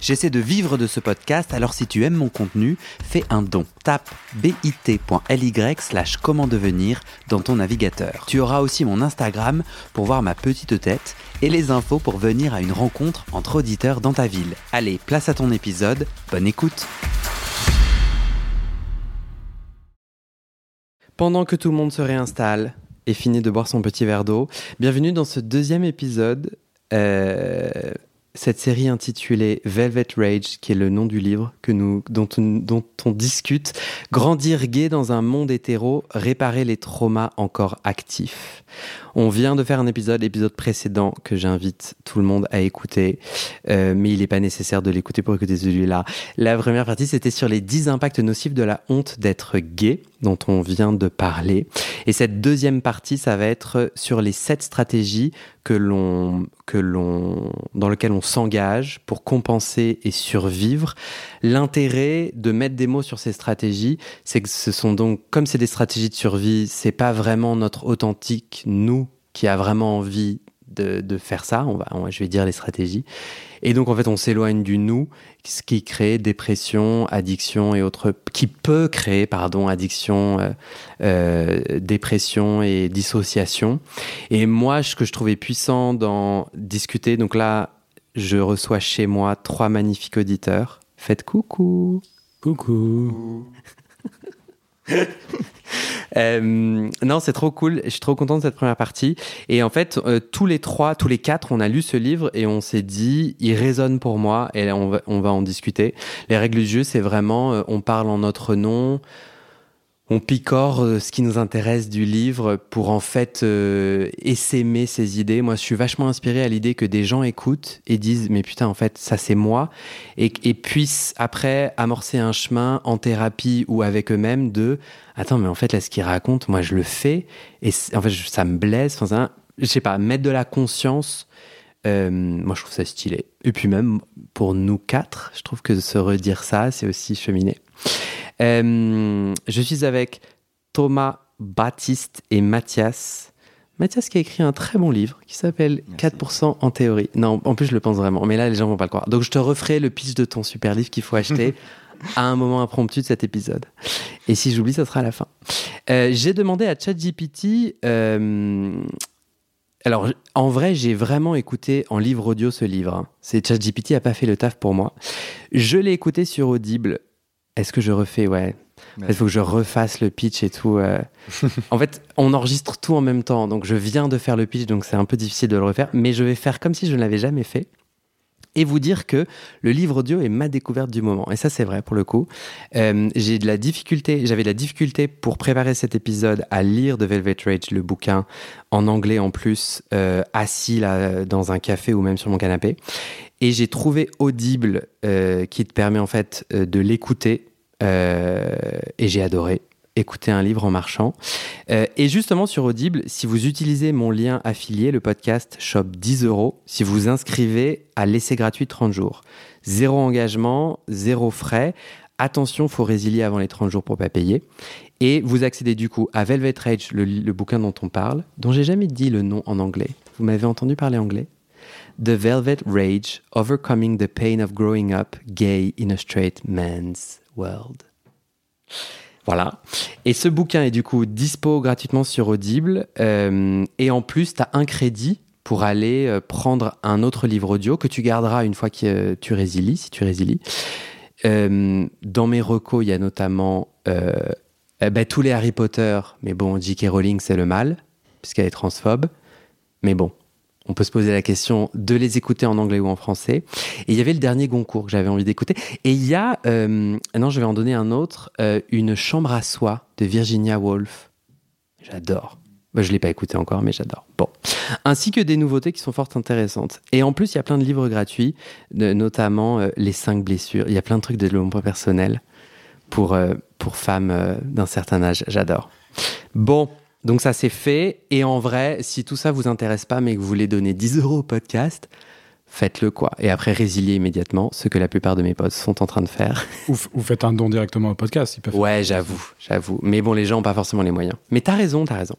J'essaie de vivre de ce podcast, alors si tu aimes mon contenu, fais un don. Tape bit.ly slash comment devenir dans ton navigateur. Tu auras aussi mon Instagram pour voir ma petite tête et les infos pour venir à une rencontre entre auditeurs dans ta ville. Allez, place à ton épisode, bonne écoute Pendant que tout le monde se réinstalle et finit de boire son petit verre d'eau, bienvenue dans ce deuxième épisode. Euh, cette série intitulée Velvet Rage, qui est le nom du livre dont, dont on discute, Grandir gay dans un monde hétéro, réparer les traumas encore actifs. On vient de faire un épisode, l'épisode précédent, que j'invite tout le monde à écouter, euh, mais il n'est pas nécessaire de l'écouter pour écouter celui-là. La première partie, c'était sur les 10 impacts nocifs de la honte d'être gay, dont on vient de parler. Et cette deuxième partie, ça va être sur les 7 stratégies que l'on, que l'on, dans lesquelles on s'engage pour compenser et survivre. L'intérêt de mettre des mots sur ces stratégies, c'est que ce sont donc, comme c'est des stratégies de survie, c'est pas vraiment notre authentique nous qui a vraiment envie de, faire ça, on va, je vais dire les stratégies. Et donc en fait on s'éloigne du nous, ce qui crée dépression, addiction et autres, qui peut créer pardon addiction, euh, euh, dépression et dissociation. Et moi ce que je trouvais puissant dans discuter, donc là je reçois chez moi trois magnifiques auditeurs. Faites coucou. Coucou. Euh, non, c'est trop cool. Je suis trop content de cette première partie. Et en fait, euh, tous les trois, tous les quatre, on a lu ce livre et on s'est dit, il résonne pour moi et on va, en discuter. Les règles du jeu, c'est vraiment, euh, on parle en notre nom on picore euh, ce qui nous intéresse du livre pour en fait euh, essaimer ses idées. Moi, je suis vachement inspiré à l'idée que des gens écoutent et disent mais putain en fait ça c'est moi et, et puissent après amorcer un chemin en thérapie ou avec eux-mêmes de attends mais en fait là ce qu'ils racontent moi je le fais et en fait ça me blesse. Enfin, je sais pas mettre de la conscience. Euh, moi, je trouve ça stylé. Et puis même pour nous quatre, je trouve que se redire ça, c'est aussi cheminer. Euh, je suis avec Thomas Baptiste et Mathias. Mathias qui a écrit un très bon livre qui s'appelle 4% en théorie. Non, en plus je le pense vraiment, mais là les gens vont pas le croire. Donc je te referai le pitch de ton super livre qu'il faut acheter à un moment impromptu de cet épisode. Et si j'oublie, ça sera à la fin. Euh, j'ai demandé à ChatGPT. Euh, alors, en vrai, j'ai vraiment écouté en livre audio ce livre. Hein. C'est ChatGPT a pas fait le taf pour moi. Je l'ai écouté sur Audible est-ce que je refais Ouais. Il faut que je refasse le pitch et tout. Euh. en fait, on enregistre tout en même temps. Donc, je viens de faire le pitch, donc c'est un peu difficile de le refaire. Mais je vais faire comme si je ne l'avais jamais fait. Et vous dire que le livre audio est ma découverte du moment. Et ça, c'est vrai pour le coup. Euh, j'ai de la difficulté, j'avais de la difficulté pour préparer cet épisode à lire The Velvet Rage, le bouquin en anglais en plus, euh, assis là dans un café ou même sur mon canapé. Et j'ai trouvé Audible qui te permet en fait de l'écouter euh, et j'ai adoré écouter un livre en marchant. Euh, et justement sur Audible, si vous utilisez mon lien affilié, le podcast Shop 10 euros, si vous inscrivez à l'essai gratuit 30 jours, zéro engagement, zéro frais. Attention, faut résilier avant les 30 jours pour pas payer. Et vous accédez du coup à Velvet Rage, le, le bouquin dont on parle, dont j'ai jamais dit le nom en anglais. Vous m'avez entendu parler anglais? The Velvet Rage, Overcoming the Pain of Growing Up Gay in a Straight Man's World. Voilà. Et ce bouquin est du coup dispo gratuitement sur Audible. Euh, et en plus, tu as un crédit pour aller euh, prendre un autre livre audio que tu garderas une fois que euh, tu résilies, si tu résilies. dans mes recos, il y a notamment bah, tous les Harry Potter. Mais bon, J.K. Rowling, c'est le mal, puisqu'elle est transphobe. Mais bon, on peut se poser la question de les écouter en anglais ou en français. Et il y avait le dernier Goncourt que j'avais envie d'écouter. Et il y a, euh, non, je vais en donner un autre, euh, Une chambre à soi de Virginia Woolf. J'adore. Je je l'ai pas écouté encore, mais j'adore. Bon, ainsi que des nouveautés qui sont fort intéressantes. Et en plus, il y a plein de livres gratuits, notamment euh, les cinq blessures. Il y a plein de trucs de développement personnel pour pour femmes d'un certain âge. J'adore. Bon, donc ça c'est fait. Et en vrai, si tout ça vous intéresse pas, mais que vous voulez donner 10 euros au podcast, faites-le quoi. Et après, résiliez immédiatement, ce que la plupart de mes potes sont en train de faire. Ou, ou faites un don directement au podcast. Ils peuvent ouais, j'avoue, j'avoue. Mais bon, les gens n'ont pas forcément les moyens. Mais t'as raison, t'as raison.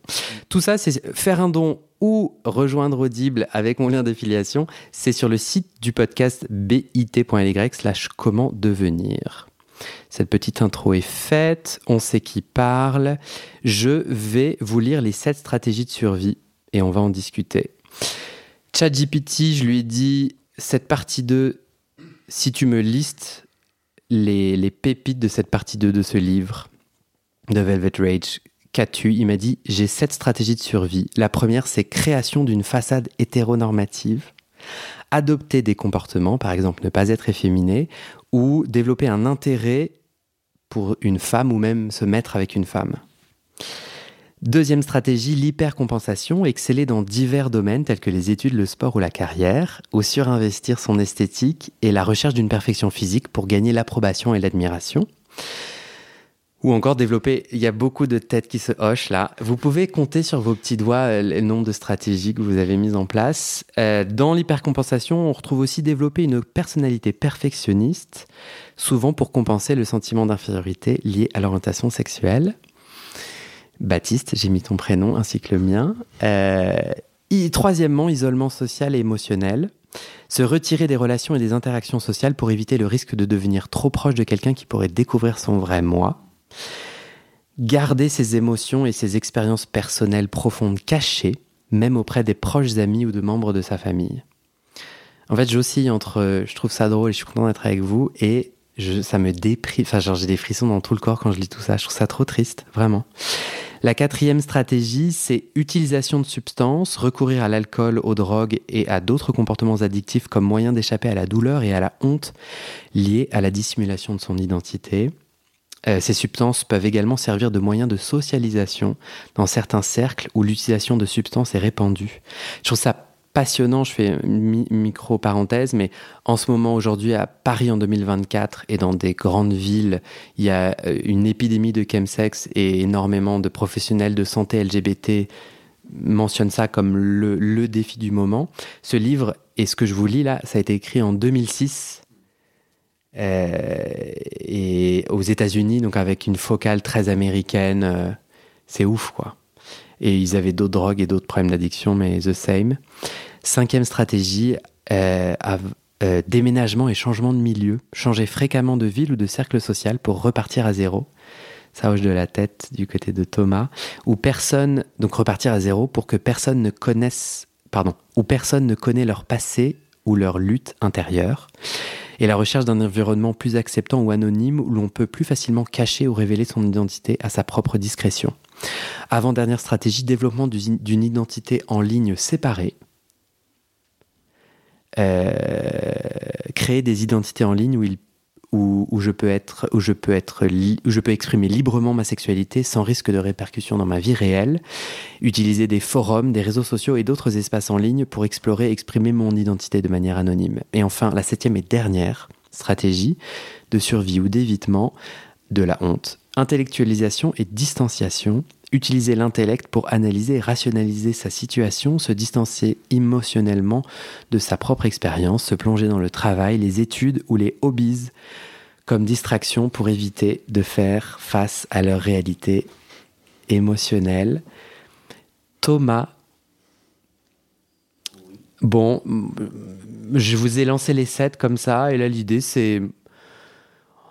Tout ça, c'est faire un don ou rejoindre Audible avec mon lien d'affiliation. C'est sur le site du podcast bit.ly slash comment devenir. Cette petite intro est faite, on sait qui parle. Je vais vous lire les 7 stratégies de survie et on va en discuter. ChatGPT, je lui ai dit cette partie 2, si tu me listes les, les pépites de cette partie 2 de ce livre de Velvet Rage, qu'as-tu? Il m'a dit j'ai sept stratégies de survie. La première, c'est création d'une façade hétéronormative, adopter des comportements, par exemple ne pas être efféminé, ou développer un intérêt pour une femme ou même se mettre avec une femme. Deuxième stratégie, l'hypercompensation, exceller dans divers domaines tels que les études, le sport ou la carrière, ou surinvestir son esthétique et la recherche d'une perfection physique pour gagner l'approbation et l'admiration. Ou encore développer, il y a beaucoup de têtes qui se hochent là. Vous pouvez compter sur vos petits doigts euh, le nombre de stratégies que vous avez mises en place. Euh, dans l'hypercompensation, on retrouve aussi développer une personnalité perfectionniste, souvent pour compenser le sentiment d'infériorité lié à l'orientation sexuelle. Baptiste, j'ai mis ton prénom ainsi que le mien. Euh, troisièmement, isolement social et émotionnel. Se retirer des relations et des interactions sociales pour éviter le risque de devenir trop proche de quelqu'un qui pourrait découvrir son vrai moi. Garder ses émotions et ses expériences personnelles profondes cachées, même auprès des proches amis ou de membres de sa famille. En fait, j'oscille entre je trouve ça drôle et je suis content d'être avec vous et ça me déprime. Enfin, genre, j'ai des frissons dans tout le corps quand je lis tout ça. Je trouve ça trop triste, vraiment. La quatrième stratégie, c'est utilisation de substances, recourir à l'alcool, aux drogues et à d'autres comportements addictifs comme moyen d'échapper à la douleur et à la honte liée à la dissimulation de son identité. Euh, ces substances peuvent également servir de moyen de socialisation dans certains cercles où l'utilisation de substances est répandue. Je trouve ça passionnant, je fais une micro-parenthèse, mais en ce moment, aujourd'hui, à Paris en 2024 et dans des grandes villes, il y a euh, une épidémie de chemsex et énormément de professionnels de santé LGBT mentionnent ça comme le, le défi du moment. Ce livre, et ce que je vous lis là, ça a été écrit en 2006 euh, et aux États-Unis, donc avec une focale très américaine. Euh, c'est ouf, quoi. Et ils avaient d'autres drogues et d'autres problèmes d'addiction, mais the same. Cinquième stratégie, euh, euh, déménagement et changement de milieu. Changer fréquemment de ville ou de cercle social pour repartir à zéro. Ça hoche de la tête du côté de Thomas. Ou personne, donc repartir à zéro pour que personne ne connaisse, pardon, ou personne ne connaît leur passé ou leur lutte intérieure et la recherche d'un environnement plus acceptant ou anonyme où l'on peut plus facilement cacher ou révéler son identité à sa propre discrétion. Avant-dernière stratégie, développement d'une identité en ligne séparée. Euh, créer des identités en ligne où il où, je peux exprimer librement ma sexualité sans risque de répercussions dans ma vie réelle. Utiliser des forums, des réseaux sociaux et d'autres espaces en ligne pour explorer exprimer mon identité de manière anonyme. Et enfin, la septième et dernière stratégie de survie ou d'évitement de la honte. Intellectualisation et distanciation. Utiliser l'intellect pour analyser et rationaliser sa situation, se distancier émotionnellement de sa propre expérience, se plonger dans le travail, les études ou les hobbies comme distraction pour éviter de faire face à leur réalité émotionnelle. Thomas, bon, je vous ai lancé les sept comme ça, et là l'idée c'est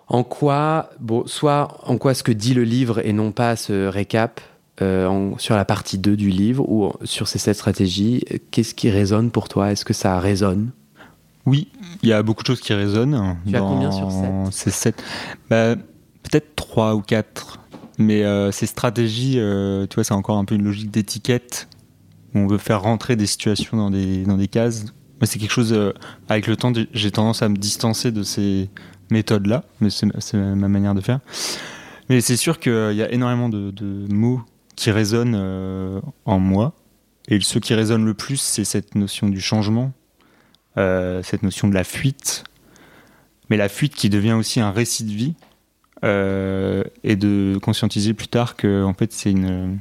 en quoi, bon, soit en quoi ce que dit le livre et non pas ce récap euh, sur la partie 2 du livre ou sur ces sept stratégies, qu'est-ce qui résonne pour toi? Est-ce que ça résonne? Oui, il y a beaucoup de choses qui résonnent. Tu as combien sur 7 Ces 7 bah, Peut-être 3 ou 4. Mais euh, ces stratégies, euh, tu vois, c'est encore un peu une logique d'étiquette. On veut faire rentrer des situations dans des, dans des cases. c'est quelque chose, avec le temps, j'ai tendance à me distancer de ces, méthode-là, mais c'est ma manière de faire. Mais c'est sûr qu'il y a énormément de, mots qui résonnent euh, en moi. Et ce qui résonne le plus, c'est cette notion du changement, euh, cette notion de la fuite, mais la fuite qui devient aussi un récit de vie, euh, et de conscientiser plus tard que en fait c'est une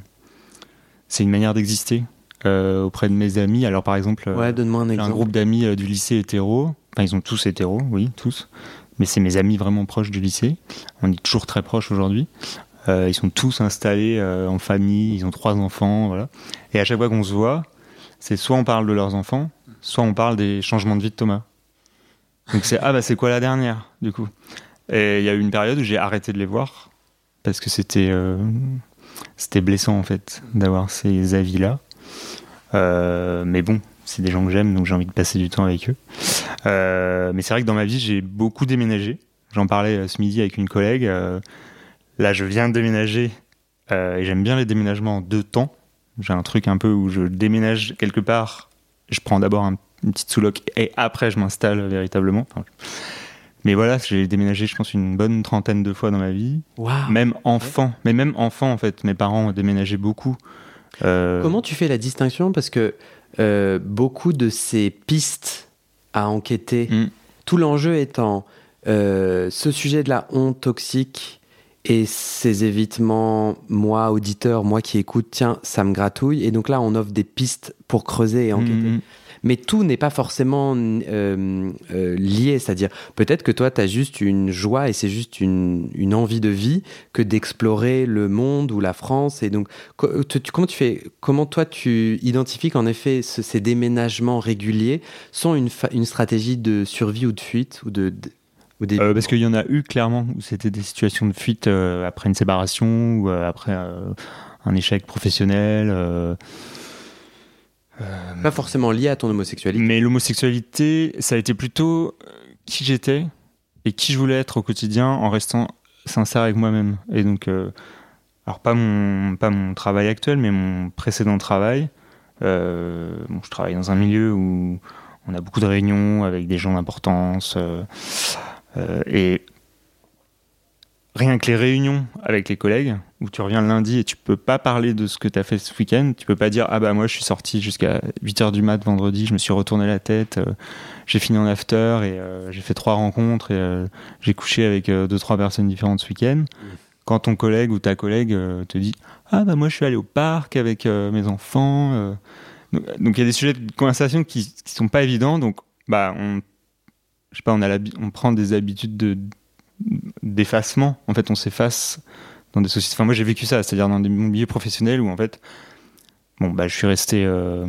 une manière d'exister auprès de mes amis. Alors par exemple, Ouais, un un groupe d'amis du lycée hétéro. Enfin, ils ont tous hétéro, oui, tous. Mais c'est mes amis vraiment proches du lycée. On est toujours très proches aujourd'hui. Euh, ils sont tous installés euh, en famille, ils ont trois enfants, voilà. Et à chaque fois qu'on se voit, c'est soit on parle de leurs enfants, soit on parle des changements de vie de Thomas. Donc c'est ah bah c'est quoi la dernière du coup? Et il y a eu une période où j'ai arrêté de les voir parce que c'était euh, c'était blessant en fait d'avoir ces avis là. mais bon, c'est des gens que j'aime donc j'ai envie de passer du temps avec eux. Euh, mais c'est vrai que dans ma vie j'ai beaucoup déménagé. J'en parlais euh, ce midi avec une collègue. euh, là je viens de déménager euh, et j'aime bien les déménagements en deux temps. J'ai un truc un peu où je déménage quelque part, je prends d'abord un- une petite sous-loc et après je m'installe véritablement. Enfin, mais voilà, j'ai déménagé, je pense, une bonne trentaine de fois dans ma vie. Même enfant, mais même enfant, en fait, mes parents ont déménagé beaucoup. Euh, Comment tu fais la distinction? Parce que euh, beaucoup de ces pistes à enquêter, Mm. tout l'enjeu étant euh, ce sujet de la honte toxique et ces évitements, moi, auditeur, moi qui écoute, tiens, ça me gratouille. Et donc là, on offre des pistes pour creuser et enquêter. mm, Mais tout n'est pas forcément euh, euh, lié, c'est-à-dire peut-être que toi, tu as juste une joie et c'est juste une, envie de vie que d'explorer le monde ou la France. Et donc, comment tu fais Comment toi, tu identifies qu'en effet, ce- ces déménagements réguliers sont une, stratégie de survie ou de fuite ou de. Euh, parce qu'il y en a eu clairement où c'était des situations de fuite après une séparation ou après un échec professionnel. Euh, pas forcément liés à ton homosexualité. Mais l'homosexualité, ça a été plutôt euh, qui j'étais et qui je voulais être au quotidien en restant sincère avec moi-même. Et donc, euh, alors pas mon, pas mon travail actuel, mais mon précédent travail. Euh, bon, je travaille dans un milieu où on a beaucoup de réunions avec des gens d'importance. euh, et rien que les réunions avec les collègues, où tu reviens le lundi et tu peux pas parler de ce que tu as fait ce week-end, tu peux pas dire ah bah moi je suis sorti jusqu'à 8h du mat vendredi, je me suis retourné la tête, euh, j'ai fini en after et euh, j'ai fait trois rencontres et euh, j'ai couché avec deux trois personnes différentes ce week-end. Quand ton collègue ou ta collègue te dit ah bah moi je suis allé au parc avec mes enfants, donc il y a des sujets de conversation qui, qui sont pas évidents, donc bah on sais pas on a on prend des habitudes de d'effacement. En fait, on s'efface dans des sociétés. Enfin, moi, j'ai vécu ça, c'est-à-dire dans des milieux professionnels où, en fait, bon, bah, je suis resté euh,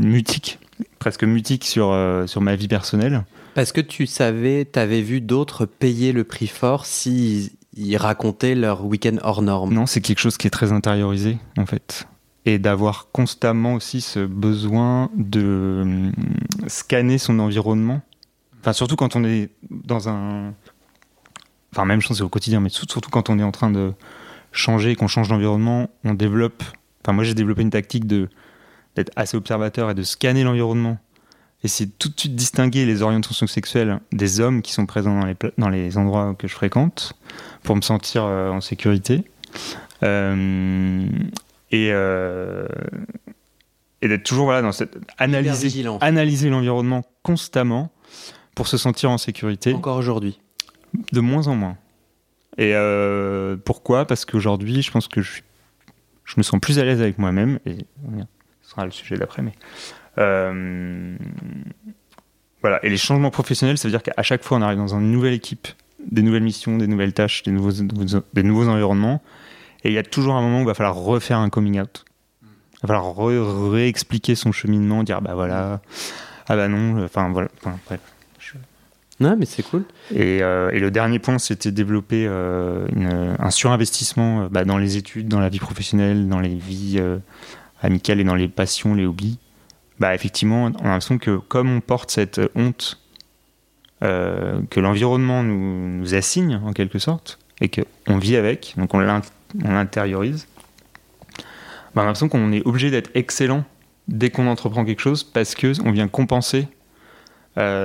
mutique, presque mutique sur, euh, sur ma vie personnelle. Parce que tu savais, tu avais vu d'autres payer le prix fort s'ils ils racontaient leur week-end hors norme. Non, c'est quelque chose qui est très intériorisé, en fait. Et d'avoir constamment aussi ce besoin de euh, scanner son environnement. Enfin, surtout quand on est dans un. Enfin, même chose, c'est au quotidien, mais surtout quand on est en train de changer et qu'on change d'environnement, on développe. Enfin, moi, j'ai développé une tactique de d'être assez observateur et de scanner l'environnement. Essayer de tout de suite distinguer les orientations sexuelles des hommes qui sont présents dans les, pla- dans les endroits que je fréquente pour me sentir euh, en sécurité. Euh, et euh, et d'être toujours voilà, dans cette analyser l'environnement constamment pour se sentir en sécurité Encore aujourd'hui. De moins en moins. Et euh, pourquoi? Parce qu'aujourd'hui, je pense que je, me sens plus à l'aise avec moi-même, et ce sera le sujet d'après, mais. euh, voilà, et les changements professionnels, ça veut dire qu'à chaque fois, on arrive dans une nouvelle équipe, des nouvelles missions, des nouvelles tâches, des nouveaux, environnements, et il y a toujours un moment où il va falloir refaire un coming out. Il va falloir réexpliquer son cheminement, dire bah voilà, ah bah non, enfin voilà, bref. Non, mais c'est cool. Et, euh, et le dernier point, c'était développer euh, un surinvestissement euh, bah, dans les études, dans la vie professionnelle, dans les vies amicales et dans les passions, les hobbies. Bah, effectivement, on a l'impression que comme on porte cette honte que l'environnement nous, assigne en quelque sorte, et qu'on vit avec, donc on l'in- on l'intériorise, bah, on a l'impression qu'on est obligé d'être excellent dès qu'on entreprend quelque chose parce qu'on vient compenser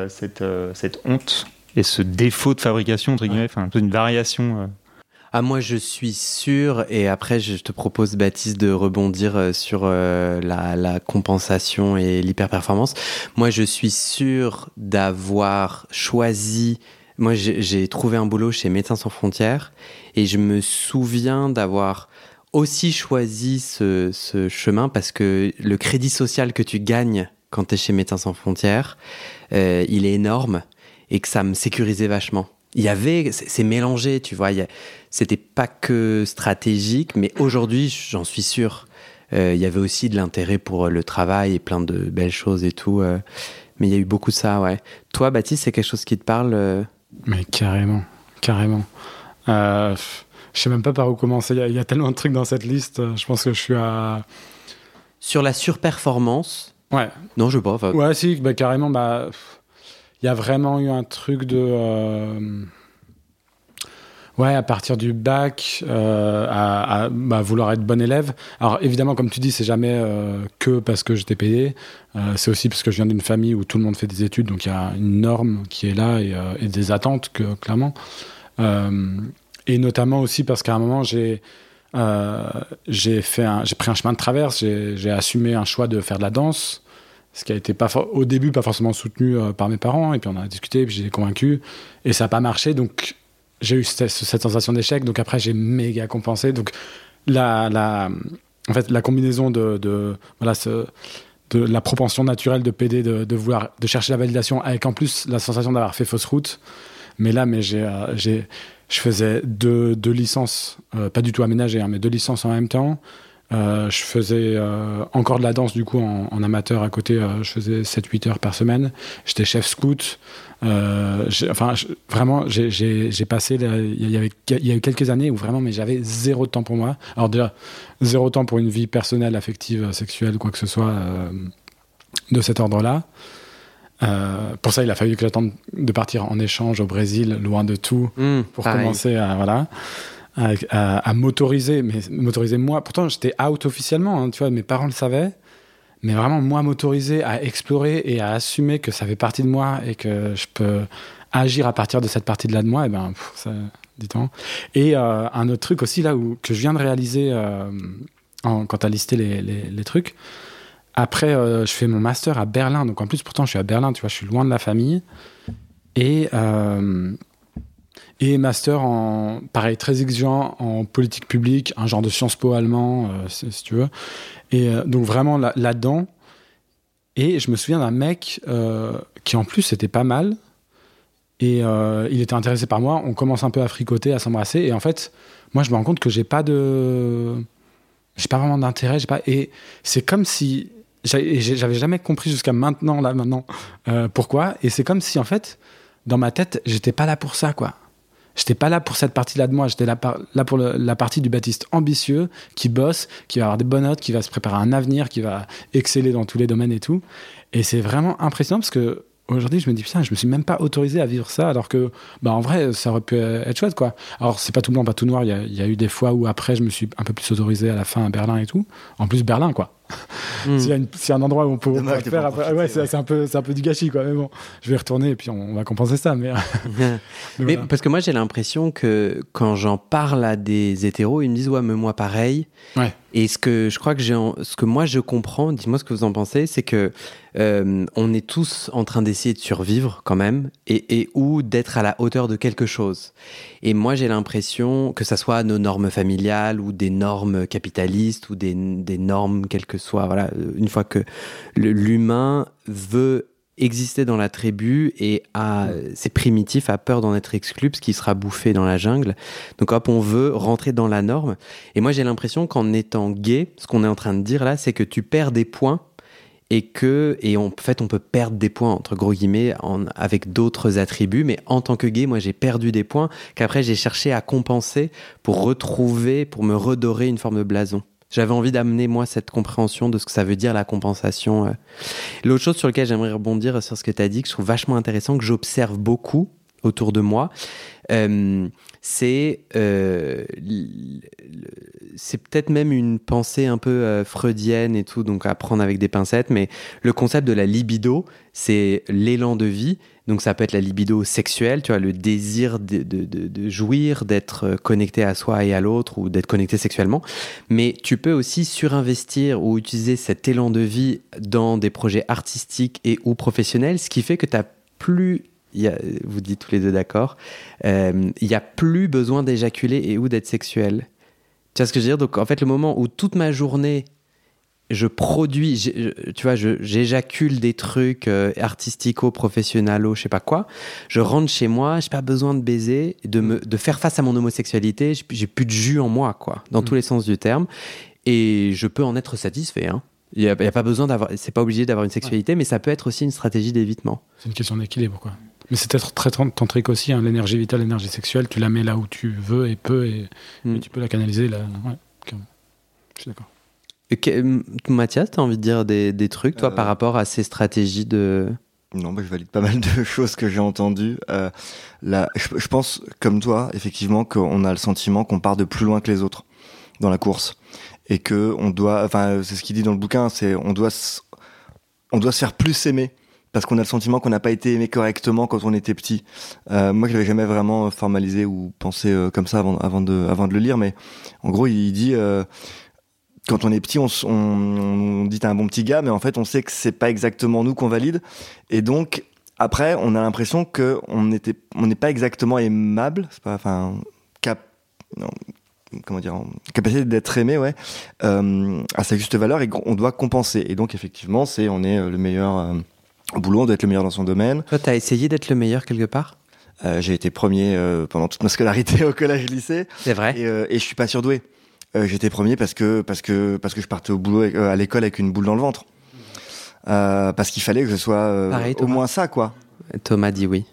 cette, euh, cette honte et ce défaut de fabrication, entre guillemets, enfin, un peu une variation. euh. Ah, moi, je suis sûr, et après, je te propose, Baptiste, de rebondir euh, sur euh, la, la compensation et l'hyperperformance. Moi, je suis sûr d'avoir choisi. Moi, j'ai j'ai trouvé un boulot chez Médecins Sans Frontières, et je me souviens d'avoir aussi choisi ce, ce, chemin parce que le crédit social que tu gagnes quand tu es chez Médecins sans frontières, euh, il est énorme et que ça me sécurisait vachement. Il y avait, c'est mélangé, tu vois, c'était pas que stratégique, mais aujourd'hui, j'en suis sûr. Euh, il y avait aussi de l'intérêt pour le travail et plein de belles choses et tout. Euh, mais il y a eu beaucoup de ça, ouais. Toi, Baptiste, c'est quelque chose qui te parle Mais carrément, carrément. Je sais même pas par où commencer. Il y, a tellement de trucs dans cette liste. Je pense que je suis à. Sur la surperformance. Ouais. Non, je sais pas. Ouais, si, bah, carrément. Bah, il y a vraiment eu un truc de. Euh, Ouais, à partir du bac, euh, à, à bah, vouloir être bon élève. Alors évidemment, comme tu dis, c'est jamais euh, que parce que j'étais payé. Euh, c'est aussi parce que je viens d'une famille où tout le monde fait des études, donc il y a une norme qui est là et, euh, et des attentes, que, clairement. Euh, et notamment aussi parce qu'à un moment, j'ai euh, j'ai fait, j'ai pris un chemin de traverse. J'ai assumé un choix de faire de la danse ce qui a été pas au début pas forcément soutenu euh, par mes parents et puis on a discuté puis j'ai convaincu et ça n'a pas marché donc j'ai eu cette, sensation d'échec. Donc après, j'ai méga compensé. Donc la, la, en fait, la combinaison de, de voilà, ce, de la propension naturelle de PD de, vouloir de chercher la validation avec en plus la sensation d'avoir fait fausse route. Mais là, mais j'ai, euh, je faisais deux, deux licences, euh, pas du tout aménagées, hein, mais deux licences en même temps. Euh, je faisais euh, encore de la danse du coup en, en amateur à côté. Euh, je faisais 7-8 heures par semaine. J'étais chef scout. Enfin, vraiment, j'ai passé. Il y, avait, il y a eu quelques années où vraiment, mais j'avais zéro temps pour moi. Alors déjà, zéro temps pour une vie personnelle, affective, sexuelle, quoi que ce soit de cet ordre-là. Euh, pour ça, il a fallu que j'attende de partir en échange au Brésil, loin de tout, mmh, pour pareil. commencer à voilà à, à, m'autoriser, mais m'autoriser moi. Pourtant, j'étais out officiellement, hein, tu vois, mes parents le savaient. Mais vraiment, moi, m'autoriser à explorer et à assumer que ça fait partie de moi et que je peux agir à partir de cette partie de moi, et ben, pff, ça, dis-toi. Et euh, un autre truc aussi, là, où, que je viens de réaliser euh, en, quand tu as listé les, les, les, trucs. Après, euh, je fais mon master à Berlin. Donc, en plus, pourtant, je suis à Berlin, tu vois, je suis loin de la famille. Et euh, et master en pareil très exigeant en politique publique un genre de Sciences Po allemand euh, si, tu veux. Et euh, donc vraiment là, dedans et je me souviens d'un mec euh, qui en plus était pas mal. Et il était intéressé par moi. On commence un peu à fricoter à s'embrasser. Et en fait moi je me rends compte que j'ai pas de j'ai pas vraiment d'intérêt j'ai pas et c'est comme si j'avais jamais compris jusqu'à maintenant là maintenant pourquoi. Et c'est comme si en fait dans ma tête j'étais pas là pour ça quoi J'étais pas là pour cette partie-là de moi, j'étais là, pour la partie du Baptiste ambitieux, qui bosse, qui va avoir des bonnes notes, qui va se préparer à un avenir, qui va exceller dans tous les domaines et tout. Et c'est vraiment impressionnant parce que aujourd'hui, je me dis, putain, je me suis même pas autorisé à vivre ça, alors que, bah, en vrai, ça aurait pu être chouette, quoi. Alors, c'est pas tout blanc, pas tout noir. Il y a eu des fois où après, je me suis un peu plus autorisé à la fin à Berlin et tout. En plus, Berlin, quoi. Mm. S'il y, y, a un endroit où on peut, on peut faire après, ouais, c'est un peu, c'est un peu du gâchis, quoi. Mais bon, je vais retourner et puis on, on va compenser ça. Mais, mais, mais voilà. parce que moi, j'ai l'impression que quand j'en parle à des hétéros, ils me disent ouais, mais moi pareil. Ouais. Et ce que je crois que j'ai, ce que moi je comprends, dis-moi ce que vous en pensez, c'est que euh, on est tous en train d'essayer de survivre quand même, et, et ou d'être à la hauteur de quelque chose. Et moi, j'ai l'impression que ça soit nos normes familiales ou des normes capitalistes ou des, des normes quelles que soient. Voilà, une fois que l'humain veut exister dans la tribu et a, c'est primitif, a peur d'en être exclu parce qu'il sera bouffé dans la jungle. Donc hop, on veut rentrer dans la norme. Et moi j'ai l'impression qu'en étant gay, ce qu'on est en train de dire là, c'est que tu perds des points et que et en fait on peut perdre des points entre gros guillemets en, avec d'autres attributs mais en tant que gay moi j'ai perdu des points qu'après j'ai cherché à compenser pour retrouver pour me redorer une forme de blason j'avais envie d'amener moi cette compréhension de ce que ça veut dire la compensation. L'autre chose sur laquelle j'aimerais rebondir sur ce que tu as dit, que je trouve vachement intéressant, que j'observe beaucoup autour de moi, euh, c'est euh, c'est peut-être même une pensée un peu euh, freudienne et tout, donc à prendre avec des pincettes, mais le concept de la libido, c'est l'élan de vie. Donc ça peut être la libido sexuelle, tu vois, le désir de, de, de, jouir, d'être connecté à soi et à l'autre ou d'être connecté sexuellement. Mais tu peux aussi surinvestir ou utiliser cet élan de vie dans des projets artistiques et ou professionnels, ce qui fait que tu as plus y a, vous dites tous les deux d'accord, euh, il n'y a plus besoin d'éjaculer et ou d'être sexuel. Tu vois ce que je veux dire? Donc en fait, le moment où toute ma journée, je produis, je- tu vois, j'éjacule des trucs euh, artistico, professionnalo, je sais pas quoi. Je rentre chez moi, j'ai pas besoin de baiser, de me, de faire face à mon homosexualité. J'ai plus de jus en moi, quoi, dans Mm. tous les sens du terme. Et je peux en être satisfait. Hein. Il y a, il y a pas besoin d'avoir, c'est pas obligé d'avoir une sexualité, mais ça peut être aussi une stratégie d'évitement. C'est une question d'équilibre, quoi. Mais c'est peut-être très tantrique aussi, hein, l'énergie vitale, l'énergie sexuelle, tu la mets là où tu veux et peux, et, Mm. et tu peux la canaliser là. Ouais. Je suis d'accord. Mathias, t'as envie de dire des, des trucs, toi, Euh. par rapport à ces stratégies de. Non, bah, je valide pas mal de choses que j'ai entendues. Euh, là, je, je pense, comme toi, effectivement, qu'on a le sentiment qu'on part de plus loin que les autres dans la course et que on doit, enfin, c'est ce qu'il dit dans le bouquin, c'est on doit, on doit se faire plus aimer parce qu'on a le sentiment qu'on n'a pas été aimé correctement quand on était petit. Euh, moi, je l'avais jamais vraiment formalisé ou pensé euh, comme ça avant, de, le lire, mais en gros, il dit. Euh, quand on est petit, on, on, on dit t'es un bon petit gars, mais en fait, on sait que c'est pas exactement nous qu'on valide. Et donc, après, on a l'impression que on on n'est pas exactement aimable, c'est pas, enfin, cap, comment dire, capacité d'être aimé, ouais, à sa juste valeur, et qu'on doit compenser. Et donc, effectivement, c'est, on est le meilleur boulot, on doit être le meilleur dans son domaine. Toi, t'as essayé d'être le meilleur quelque part? Euh, j'ai été premier euh, pendant toute ma scolarité au collège-lycée. C'est vrai. Et, euh, et je suis pas surdoué. Euh, J'étais premier parce que parce que parce que je partais au boulot avec- euh, à l'école avec une boule dans le ventre. Euh, parce qu'il fallait que je sois euh, Pareil, au Thomas. moins ça quoi. Thomas dit oui.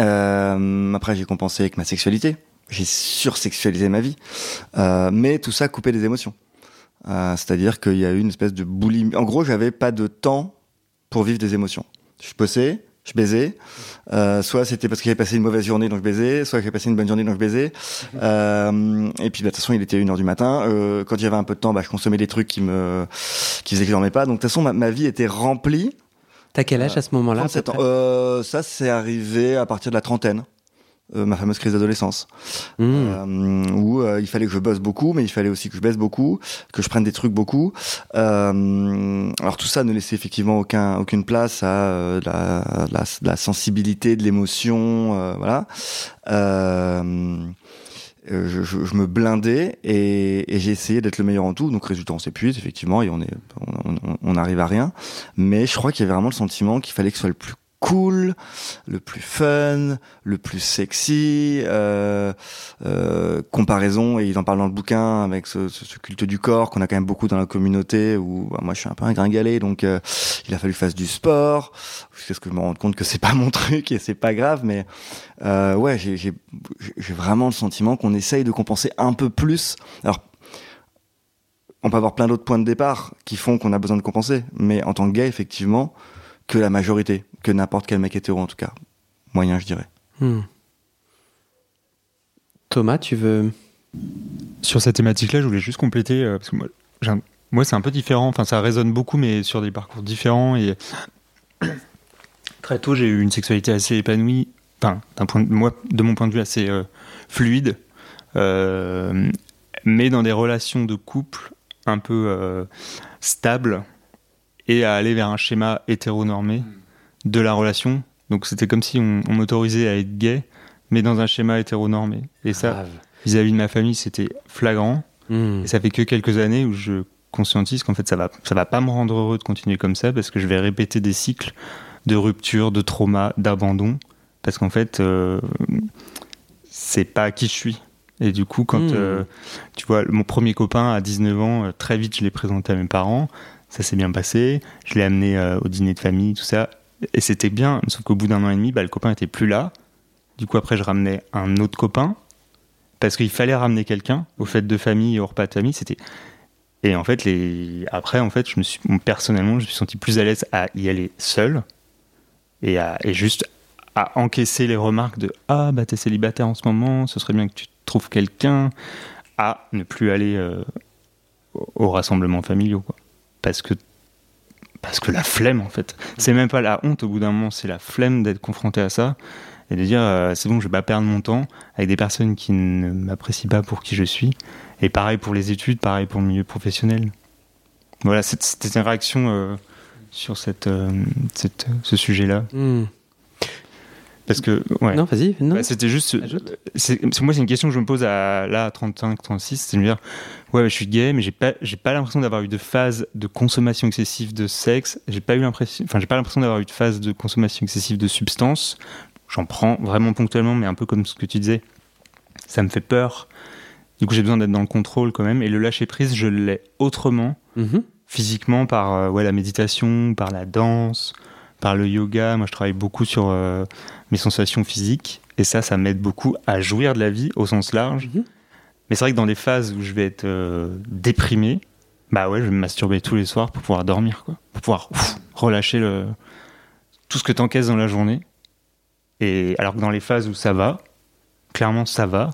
Euh, après j'ai compensé avec ma sexualité. J'ai sursexualisé ma vie. Euh, mais tout ça coupait des émotions. Euh, C'est-à-dire qu'il y a eu une espèce de boulimie. En gros, j'avais pas de temps pour vivre des émotions. Je bossais, je baisais. Euh, soit c'était parce que j'avais passé une mauvaise journée donc je baisais, soit j'avais passé une bonne journée donc je baisais. Euh, et puis bah, de toute façon il était 1h du matin. Euh, quand j'avais un peu de temps, bah, je consommais des trucs qui me qui faisaient que je dormais pas. Donc de toute façon ma, ma vie était remplie. T'as quel âge à ce moment-là à peu 37 ans. près? Euh, ça c'est arrivé à partir de la trentaine. Euh, ma fameuse crise d'adolescence, Mmh. euh, où euh, il fallait que je bosse beaucoup, mais il fallait aussi que je baisse beaucoup, que je prenne des trucs beaucoup. Euh, alors tout ça ne laissait effectivement aucun, aucune place à euh, la, la, la sensibilité, de l'émotion, euh, voilà. Je, je, je me blindais et, et j'ai essayé d'être le meilleur en tout. Donc résultat, on s'épuise effectivement et on est, on, on, on arrive à rien. Mais je crois qu'il y avait vraiment le sentiment qu'il fallait que ce soit le plus cool, le plus fun, le plus sexy, euh, euh, comparaison, et il en parle dans le bouquin avec ce, culte du corps qu'on a quand même beaucoup dans la communauté, où bah, moi je suis un peu un gringalet, donc euh, il a fallu que je fasse du sport, jusqu'à ce que je me rende compte que c'est pas mon truc et c'est pas grave, mais ouais, j'ai vraiment le sentiment qu'on essaye de compenser un peu plus. Alors, on peut avoir plein d'autres points de départ qui font qu'on a besoin de compenser, mais en tant que gay, effectivement, que la majorité, que n'importe quel mec hétéro en tout cas. Moyen, je dirais. Hmm. Thomas, tu veux. Sur cette thématique-là, je voulais juste compléter, euh, parce que moi, j'ai un- moi, c'est un peu différent, enfin ça résonne beaucoup, mais sur des parcours différents. Et très tôt, j'ai eu une sexualité assez épanouie, enfin, d'un point de, moi, de mon point de vue, assez euh, fluide, euh, mais dans des relations de couple un peu euh, stables, et à aller vers un schéma hétéronormé de la relation. Donc c'était comme si on, on m'autorisait à être gay, mais dans un schéma hétéronormé. Et ça, vis-à-vis de ma famille, c'était flagrant. Hmm. Et ça fait que quelques années où je conscientise qu'en fait, ça va, ça va pas me rendre heureux de continuer comme ça parce que je vais répéter des cycles de rupture, de trauma, d'abandon. Parce qu'en fait, euh, c'est pas qui je suis. Et du coup, quand Hmm. euh, tu vois, mon premier copain à 19 ans, euh, très vite, je l'ai présenté à mes parents. Ça s'est bien passé. Je l'ai amené euh, au dîner de famille, tout ça. Et c'était bien. Sauf qu'au bout d'un an et demi, bah, le copain était plus là. Du coup, après, je ramenais un autre copain parce qu'il fallait ramener quelqu'un aux fêtes de famille et aux repas de famille. C'était et en fait les après en fait je me suis personnellement je me suis senti plus à l'aise à y aller seul et à et juste à encaisser les remarques de ah bah t'es célibataire en ce moment ce serait bien que tu trouves quelqu'un à ne plus aller euh, au- aux rassemblements familiaux quoi parce que parce que la flemme en fait. C'est même pas la honte au bout d'un moment c'est la flemme d'être confronté à ça et de dire euh, c'est bon je vais pas perdre mon temps avec des personnes qui ne m'apprécient pas pour qui je suis. Et pareil pour les études pareil pour le milieu professionnel. Voilà c'était une réaction euh, sur cette, euh, cette- ce sujet là Hmm. Parce que, ouais. Non, vas-y. Non. Bah, c'était juste. Ajoute. c'est- moi, c'est une question que je me pose à là, à 35, 36. C'est de me dire, ouais, je suis gay, mais j'ai pas, j'ai pas l'impression d'avoir eu de phase de consommation excessive de sexe. J'ai pas eu l'impression, enfin, j'ai pas l'impression d'avoir eu de phase de consommation excessive de substances. J'en prends vraiment ponctuellement, mais un peu comme ce que tu disais. Ça me fait peur. Du coup, j'ai besoin d'être dans le contrôle quand même. Et le lâcher prise, je l'ai autrement Mhm. physiquement par euh, ouais, la méditation, par la danse, par le yoga. Moi, je travaille beaucoup sur euh, mes sensations physiques. Et ça, ça m'aide beaucoup à jouir de la vie au sens large. Mhm. Mais c'est vrai que dans les phases où je vais être euh, déprimé, bah ouais, je vais me masturber tous les soirs pour pouvoir dormir, quoi. Pour pouvoir ouf, relâcher le... tout ce que t'encaisses dans la journée. Et alors que dans les phases où ça va, clairement ça va,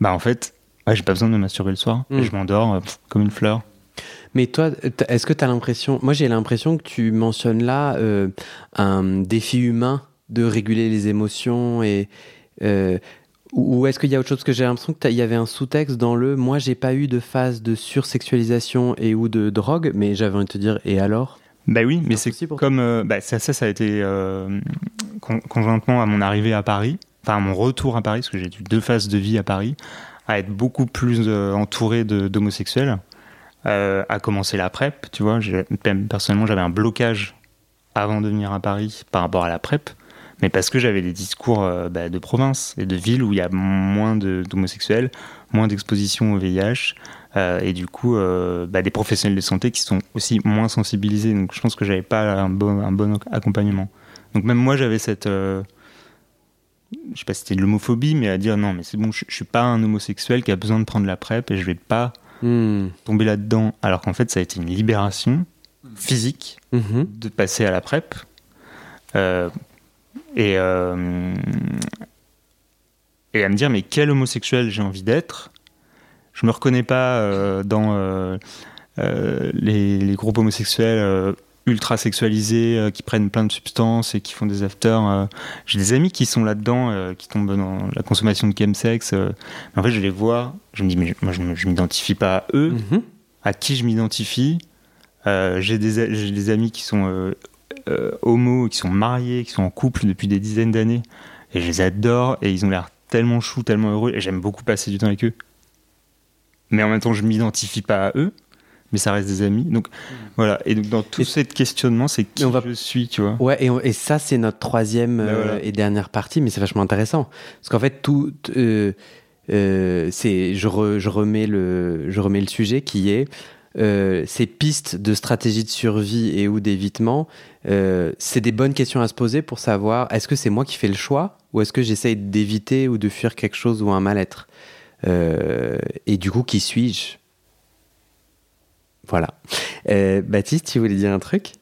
bah en fait, ouais, j'ai pas besoin de me masturber le soir. Et je m'endors euh, comme une fleur. Mais toi, est-ce que tu as l'impression. Moi, j'ai l'impression que tu mentionnes là euh, un défi humain de réguler les émotions et. euh, ou est-ce qu'il y a autre chose? Parce que j'ai l'impression qu'il y avait un sous-texte dans le moi, j'ai pas eu de phase de sursexualisation et ou de drogue, mais j'avais envie de te dire, et alors? Bah oui, mais c'est toi comme euh, bah, ça, ça, ça a été euh, con- conjointement à mon arrivée à Paris, enfin à mon retour à Paris, parce que j'ai eu deux phases de vie à Paris, à être beaucoup plus euh, entouré d'homosexuels, euh, à commencer la PrEP, tu vois. Personnellement, j'avais un blocage avant de venir à Paris par rapport à la PrEP, mais parce que j'avais des discours euh, bah, de province et de ville où il y a moins d'homosexuels, moins d'exposition au VIH, euh, et du coup, bah, des professionnels de santé qui sont aussi moins sensibilisés. Donc, je pense que j'avais pas un bon, un bon accompagnement. Donc, même moi, j'avais cette. je sais pas si c'était de l'homophobie, mais à dire non, mais c'est bon, je, je suis pas un homosexuel qui a besoin de prendre la PrEP et je vais pas Hmm. tomber là-dedans. Alors qu'en fait, ça a été une libération physique Mhm. de passer à la PrEP. Euh, et, euh, et à me dire, mais quel homosexuel j'ai envie d'être? Je me reconnais pas euh, dans euh, euh, les, les groupes homosexuels euh, ultra sexualisés euh, qui prennent plein de substances et qui font des afters. euh. J'ai des amis qui sont là-dedans, euh, qui tombent dans la consommation de chemsex. en fait, je les vois, je me dis, mais moi, je ne m'identifie pas à eux Mhm. à qui je m'identifie? J'ai des, amis qui sont homos, qui sont mariés, qui sont en couple depuis des dizaines d'années. Et je les adore et ils ont l'air tellement choux, tellement heureux. Et j'aime beaucoup passer du temps avec eux. Mais en même temps, je m'identifie pas à eux. Mais ça reste des amis. Donc voilà. Et donc dans tout ce questionnement, c'est qui on va- je suis, tu vois. Ouais, et, on- et ça, c'est notre troisième Ben euh, voilà. et dernière partie, mais c'est vachement intéressant. Parce qu'en fait, tout. euh, euh, c'est, je, re- je, remets le, je remets le sujet qui est ces pistes de stratégie de survie et ou d'évitement. c'est des bonnes questions à se poser pour savoir est-ce que c'est moi qui fais le choix ou est-ce que j'essaye d'éviter ou de fuir quelque chose ou un mal-être Et du coup, qui suis-je? Voilà. Euh, Baptiste, tu voulais dire un truc?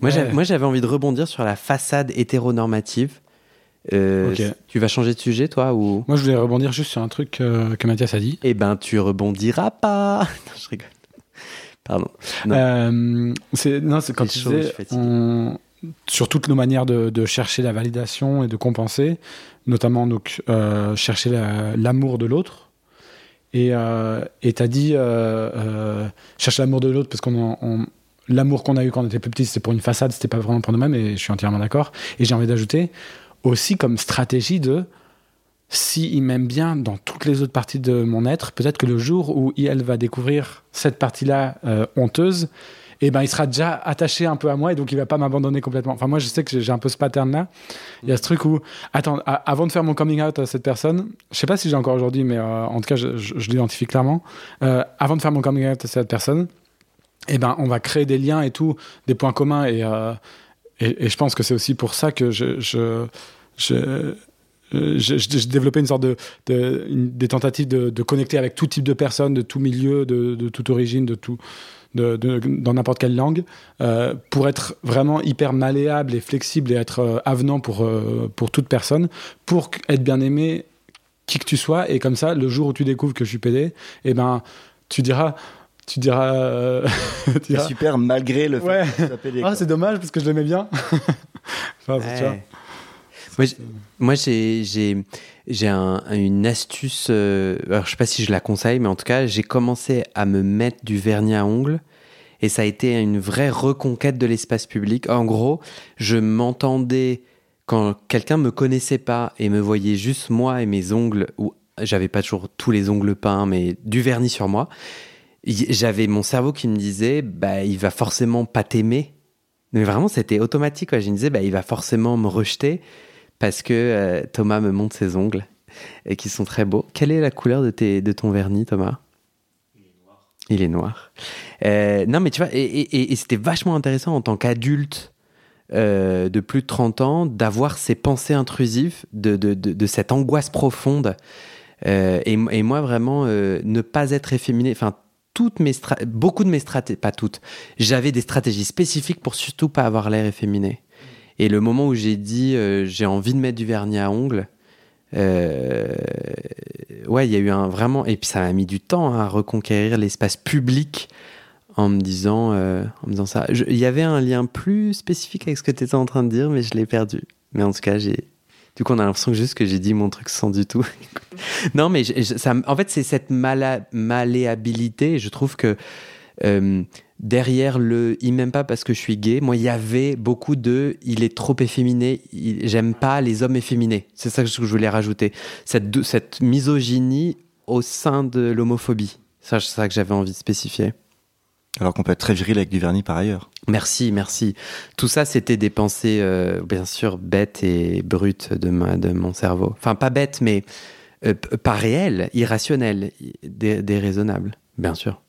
Moi, Ouais. j'avais- moi, j'avais envie de rebondir sur la façade hétéronormative. Euh. Tu vas changer de sujet, toi ou? Moi, je voulais rebondir juste sur un truc euh, que Mathias a dit. Eh ben, tu rebondiras pas. Non, je rigole. Pardon. Non. Euh, c'est quand tu chaud, disais, on- sur toutes nos manières de, de chercher la validation et de compenser, notamment donc euh, chercher la- l'amour de l'autre. Et euh, t'as dit euh, euh, chercher l'amour de l'autre parce qu'on l'amour qu'on a eu quand on était plus petit, c'était pour une façade, c'était pas vraiment pour nous-mêmes. Et je suis entièrement d'accord. Et j'ai envie d'ajouter aussi comme stratégie de si il m'aime bien dans toutes les autres parties de mon être, peut-être que le jour où il- va découvrir cette partie-là euh, honteuse, eh ben, il sera déjà attaché un peu à moi et donc il va pas m'abandonner complètement. Enfin, moi, je sais que j'ai- un peu ce pattern-là. Il y a ce truc où, attends, avant de faire mon coming out à cette personne, je sais pas si j'ai encore aujourd'hui, mais euh, en tout cas, je, l'identifie clairement. Euh, avant de faire mon coming out à cette personne, eh ben, on va créer des liens et tout, des points communs et, euh, et, et je pense que c'est aussi pour ça que je, je, je, j'ai développé une sorte de, de- des tentatives de, de connecter avec tout type de personnes, de tout milieu, de, de toute origine, de tout, de, de- dans n'importe quelle langue, euh, pour être vraiment hyper malléable et flexible et être euh, avenant pour, euh, pour toute personne, pour être bien aimé qui que tu sois. Et comme ça, le jour où tu découvres que je suis pédé, eh ben, tu diras, tu diras, euh, tu diras, super malgré le fait Ouais. que ah c'est dommage parce que je l'aimais bien. Enfin, c'est- tu vois. Ouais. Moi, j'ai- j'ai, j'ai, j'ai un- une astuce. euh, alors, je sais pas si je la conseille, mais en tout cas, j'ai commencé à me mettre du vernis à ongles. Et ça a été une vraie reconquête de l'espace public. En gros, je m'entendais quand quelqu'un me connaissait pas et me voyait juste moi et mes ongles, ou j'avais pas toujours tous les ongles peints, mais du vernis sur moi, j'avais mon cerveau qui me disait, bah, il va forcément pas t'aimer. Mais vraiment, c'était automatique. Je me disais, bah, il va forcément me rejeter parce que euh, Thomas me montre ses ongles et qui sont très beaux. Quelle est la couleur de, ton vernis, Thomas? Il est noir. Il est noir. Euh, non, mais tu vois, et, c'était vachement intéressant en tant qu'adulte euh, de plus de 30 ans d'avoir ces pensées intrusives, de, cette angoisse profonde. Et, moi, vraiment, ne pas être efféminé, enfin, beaucoup de mes stratégies, pas toutes, j'avais des stratégies spécifiques pour surtout pas avoir l'air efféminé. Et le moment où j'ai dit euh, j'ai envie de mettre du vernis à ongles, euh, ouais, il y a eu un vraiment. Et puis ça m'a mis du temps hein, à reconquérir l'espace public en me disant, euh, en me disant ça. Il y avait un lien plus spécifique avec ce que tu étais en train de dire, mais je l'ai perdu. Mais en tout cas, j'ai. Du coup, on a l'impression que juste que j'ai dit mon truc sans du tout. non, mais en fait, c'est cette malléabilité. Je trouve que derrière le il m'aime pas parce que je suis gay, moi il y avait beaucoup de il est trop efféminé, j'aime pas les hommes efféminés. C'est ça que je voulais rajouter. Cette, cette misogynie au sein de l'homophobie. C'est ça que j'avais envie de spécifier. Alors qu'on peut être très viril avec du vernis par ailleurs. Merci, merci. Tout ça, c'était des pensées, euh, bien sûr, bêtes et brutes de, ma, de mon cerveau. Enfin, pas bêtes, mais euh, pas réelles, irrationnelles, déraisonnables, bien sûr.